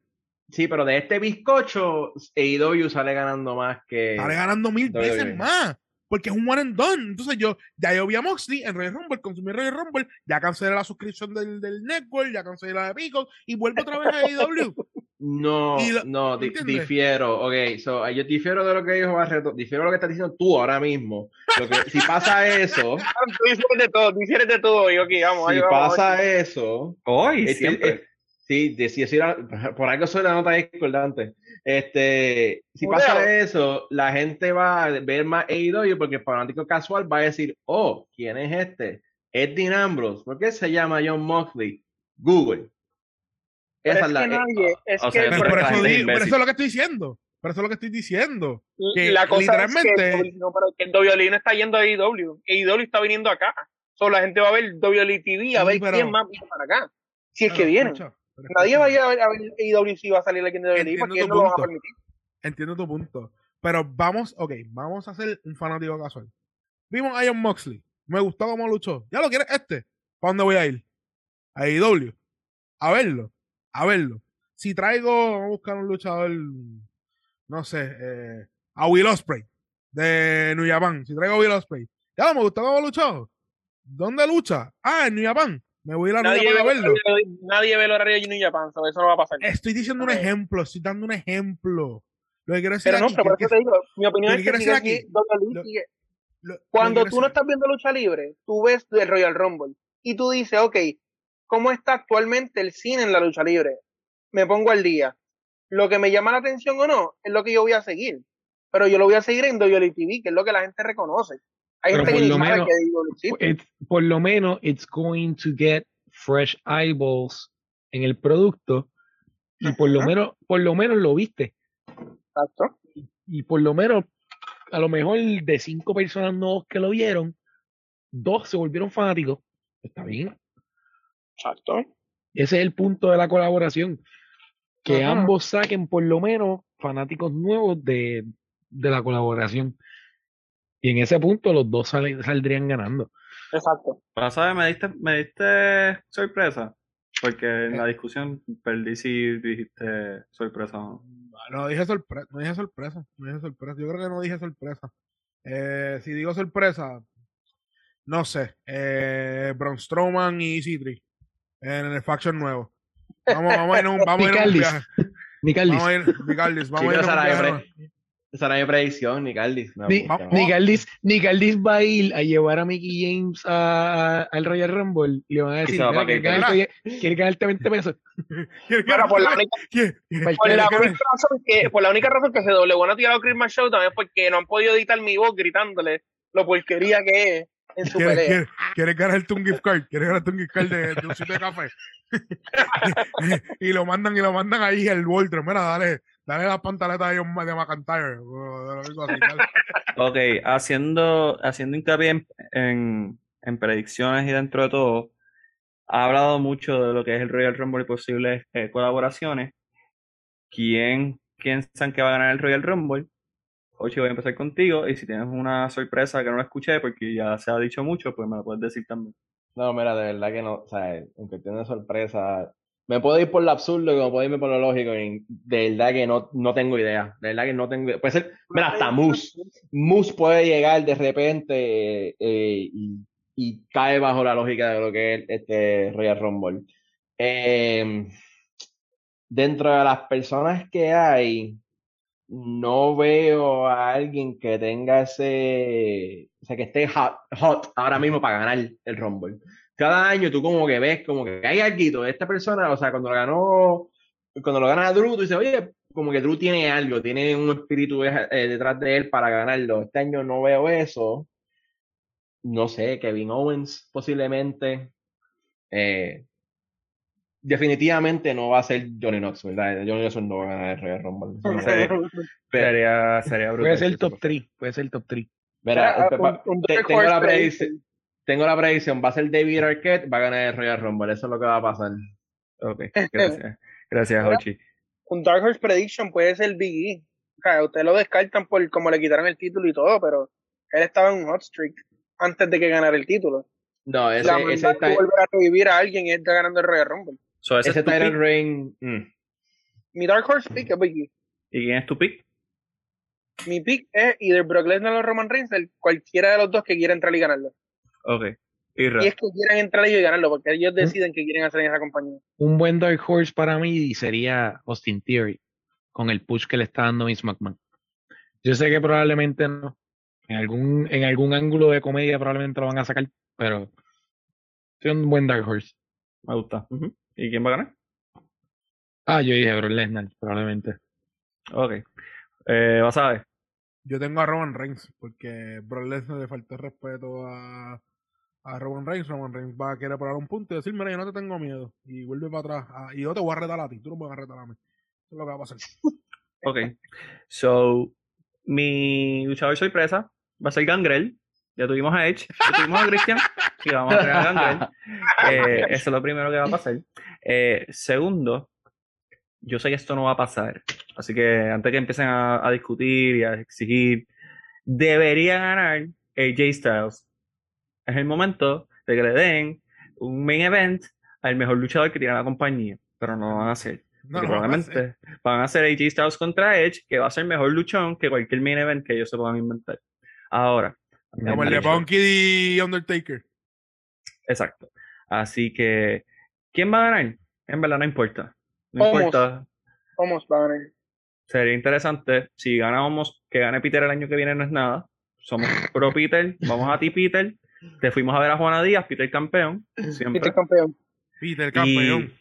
Sí, pero de este bizcocho, AEW sale ganando más que. Sale ganando mil WWE. veces más. Porque es un one and done. Entonces yo, ya yo vi a Moxley en Royal Rumble, consumí Royal Rumble, ya cancelé la suscripción del, del network, ya cancelé la de Pico y vuelvo otra vez a AEW. *laughs* No, lo- no, di- ¿entiendes? difiero. Ok, so, yo difiero de lo que dijo Barreto, difiero de lo que estás diciendo tú ahora mismo. Lo que, si pasa eso, *laughs* Tú dices de todo, tú de todo. Y ok, vamos, ahí si vamos. pasa eso, Hoy, Es- es- siempre. es- sí, de- si soy la- *laughs* por algo soy la nota discordante. Este, si Mudeo. pasa eso, la gente va a ver más AEW porque el fanático casual va a decir, oh, ¿quién es este? Es Dean Ambrose. ¿Por qué se llama John Moxley? Google. Pero Esa es es la. que nadie, es o que sea, Pero eso, imbécil. eso es lo que estoy diciendo. Por eso es lo que estoy diciendo. que la cosa literalmente- es que, no, pero que WWE no está yendo a AEW. AEW está viniendo acá. Solo la gente va a ver WWE TV a Sí, ver pero- quién más viene para acá. Si es que Pero vienen. escucha, pero Nadie va a ir a ver, a ver si va a salir alguien de WWE porque no lo van a punto. permitir. Entiendo tu punto. Pero vamos, ok, vamos a hacer un fanático casual. Vimos a Ian Moxley. Me gustó cómo luchó. ¿Ya lo quieres este? ¿Para dónde voy a ir? A IW. A verlo. A verlo. Si traigo, vamos a buscar un luchador, no sé, eh, a Will Ospreay de New Japan. Si traigo a Will Ospreay. Ya me gustó cómo luchó. ¿Dónde lucha? Ah, en New Japan. Me voy a ir a New Nadie ve, verlo. nadie ve el horario de New Japan, so eso no va a pasar. Estoy diciendo un ejemplo, estoy dando un ejemplo. Lo que quiero decir Pero no, pero por eso te digo, mi opinión es que sigue aquí, lo- lo- Cuando tú no estás viendo lucha libre, tú ves el Royal Rumble y tú dices, ok, ¿cómo está actualmente el cine en la lucha libre? Me pongo al día. Lo que me llama la atención o no, es lo que yo voy a seguir. Pero yo lo voy a seguir en WWE, que es lo que la gente reconoce. Hay Pero gente que por lo menos- que. It's- por lo menos, it's going to get fresh eyeballs en el producto. Y por lo menos, por lo menos lo viste. Exacto. Y por lo menos, a lo mejor de cinco personas nuevos que lo vieron, dos se volvieron fanáticos. Está bien. Exacto. Ese es el punto de la colaboración. Que Ajá. ambos saquen por lo menos fanáticos nuevos de, de la colaboración. Y en ese punto los dos salen- saldrían ganando. Exacto. Pero, ¿sabes? Me diste, me diste sorpresa. Porque en la discusión perdí si dijiste sorpresa o no. No dije sorpresa, no dije sorpresa, no dije sorpresa. Yo creo que no dije sorpresa. Eh, si digo sorpresa, no sé. Eh, Braun Strowman y Citri en el faction nuevo. Vamos, vamos a ir a un, vamos a ir a un viaje. Nicaldis. Vamos a ir, Micaldis, vamos a ir a un viaje. Esa era mi predicción, Nicaldis. No, Ni-. Nicaldis, Nicaldis va a ir a llevar a Mickey James a- a- al Royal Rumble y le van a decir, va "Mira, pa' ¿quieres que- ganarte, ¿quieres ganarte 20 pesos? *laughs* Pero por la única, *laughs* por el la única razón que, por la única razón que se doble tirar a Christmas Show también es porque no han podido editar mi voz gritándole lo porquería que es en su ¿Quieres, pelea. quieres, quieres ganarte un gift card? ¿Quieres ganarte un gift card de, de un sitio de café? *laughs* y lo mandan y lo mandan ahí el Walter. Mira, dale, dale las pantaletas de, John- de McIntyre. *laughs* Ok, haciendo, haciendo hincapié en, en, en predicciones y dentro de todo, ha hablado mucho de lo que es el Royal Rumble y posibles eh, colaboraciones. ¿Quién piensan que va a ganar el Royal Rumble? Ocho, voy a empezar contigo. Y si tienes una sorpresa que no la escuché, porque ya se ha dicho mucho, pues me la puedes decir también. No, mira, de verdad que no, o sea, en cuestión de sorpresa, me puedo ir por lo absurdo como puedo irme por lo lógico, y de verdad que no, no tengo idea, de verdad que no tengo idea. Puede ser, mira, hasta Moose, Moose puede llegar de repente eh, y, y cae bajo la lógica de lo que es este Royal Rumble. Eh, dentro de las personas que hay, no veo a alguien que tenga ese, o sea, que esté hot, hot ahora mismo para ganar el Rumble. Cada año tú como que ves, como que hay algo de esta persona, o sea, cuando lo ganó, cuando lo gana Drew, tú dices, oye, como que Drew tiene algo, tiene un espíritu de- eh, detrás de él para ganarlo. Este año no veo eso. No sé, Kevin Owens posiblemente. Eh, definitivamente no va a ser Johnny Knox, ¿verdad? Johnny Knox no va a ganar el Royal Rumble. No sé. *laughs* Sería, sería brutal. Puede ser el top eso 3, puede ser el top 3. Mira, Ah, un- un tengo, la predicción, tengo la predicción, va a ser David Arquette, va a ganar el Royal Rumble, eso es lo que va a pasar. Ok, *laughs* gracias. Gracias Hochi. Un Dark Horse Prediction puede ser Big E. O sea, ustedes lo descartan por como le quitaron el título y todo, pero él estaba en un hot streak antes de que ganara el título. No, ese, la ese, Ty- volver a revivir a alguien es ganando el Royal Rumble. So, ese ese es. Reign. mm. Mi Dark Horse pick es Big E. ¿Y quién es tu pick? Mi pick es either Brock Lesnar o Roman Reigns, el- cualquiera de los dos que quiera entrar y ganarlo. Ok. Irra. Y es que quieran entrar ellos y ganarlo, porque ellos deciden qué quieren hacer en esa compañía. Un buen Dark Horse para mí sería Austin Theory, con el push que le está dando Vince McMahon. Yo sé que probablemente no. En algún, en algún ángulo de comedia probablemente lo van a sacar, pero es un buen Dark Horse. Me gusta. ¿Y quién va a ganar? Ah, yo dije Brock Lesnar, probablemente. Ok. Eh, vas a ver. Yo tengo a Roman Reigns, porque Brock Lesnar le faltó respeto a, a Roman Reigns. Roman Reigns va a querer parar un punto y decir, mira, yo no te tengo miedo. Y vuelve para atrás. Ah, y yo te voy a retar a ti, tú no me vas a retar a mí. Eso es lo que va a pasar. *laughs* Ok. So, mi luchador sorpresa va a ser Gangrel. Ya tuvimos a Edge, ya tuvimos a Christian y vamos a crear a Gangrel. *laughs* Eh, eso es lo primero que va a pasar. Eh, segundo, yo sé que esto no va a pasar. Así que antes que empiecen a, a discutir y a exigir, debería ganar AJ Styles. Es el momento de que le den un main event al mejor luchador que tiene la compañía. Pero no lo van a hacer. No, a probablemente van a hacer AJ Styles contra Edge, que va a ser mejor luchón que cualquier main event que ellos se puedan inventar. Ahora, Como el de Punky y Undertaker. exacto. Así que, ¿quién va a ganar? En verdad no importa. No importa. Vamos, va a ganar. Sería interesante. Si ganamos, que gane Peter el año que viene no es nada. Somos pro Peter. Vamos a ti, Peter. Te fuimos a ver a Juana Díaz, Peter campeón. Siempre. Peter campeón. Peter, campeón.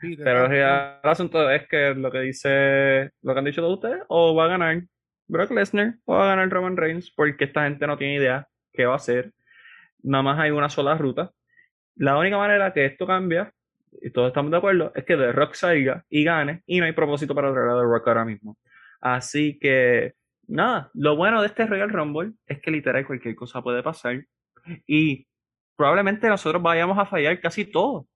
Peter, Pero campeón. el asunto es que lo que dice, lo que han dicho todos ustedes, o va a ganar Brock Lesnar o va a ganar Roman Reigns, porque esta gente no tiene idea qué va a hacer. Nada más hay una sola ruta. La única manera que esto cambia, y todos estamos de acuerdo, es que The Rock salga y gane, y no hay propósito para traer a The Rock ahora mismo. Así que, nada, lo bueno de este Royal Rumble es que literal cualquier cosa puede pasar, y probablemente nosotros vayamos a fallar casi todo.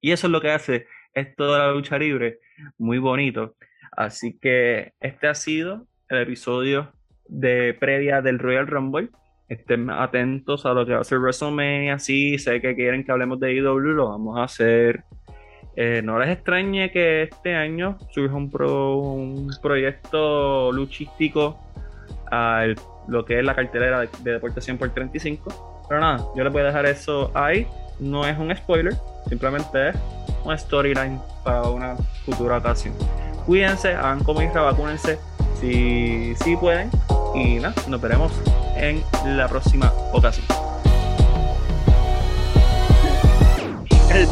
Y eso es lo que hace esto de la lucha libre muy bonito. Así que este ha sido el episodio de previa del Royal Rumble. Estén atentos a lo que va a ser WrestleMania. Sí, sé que quieren que hablemos de IW, lo vamos a hacer. Eh, no les extrañe que este año surja un, pro- un proyecto luchístico a el- lo que es la cartelera de, de Deporte 100 por 35. Pero nada, yo les voy a dejar eso ahí. No es un spoiler, simplemente es un storyline para una futura ocasión. Cuídense, hagan como Isra, vacúnense si, si pueden. Y nada, nos veremos en la próxima ocasión. El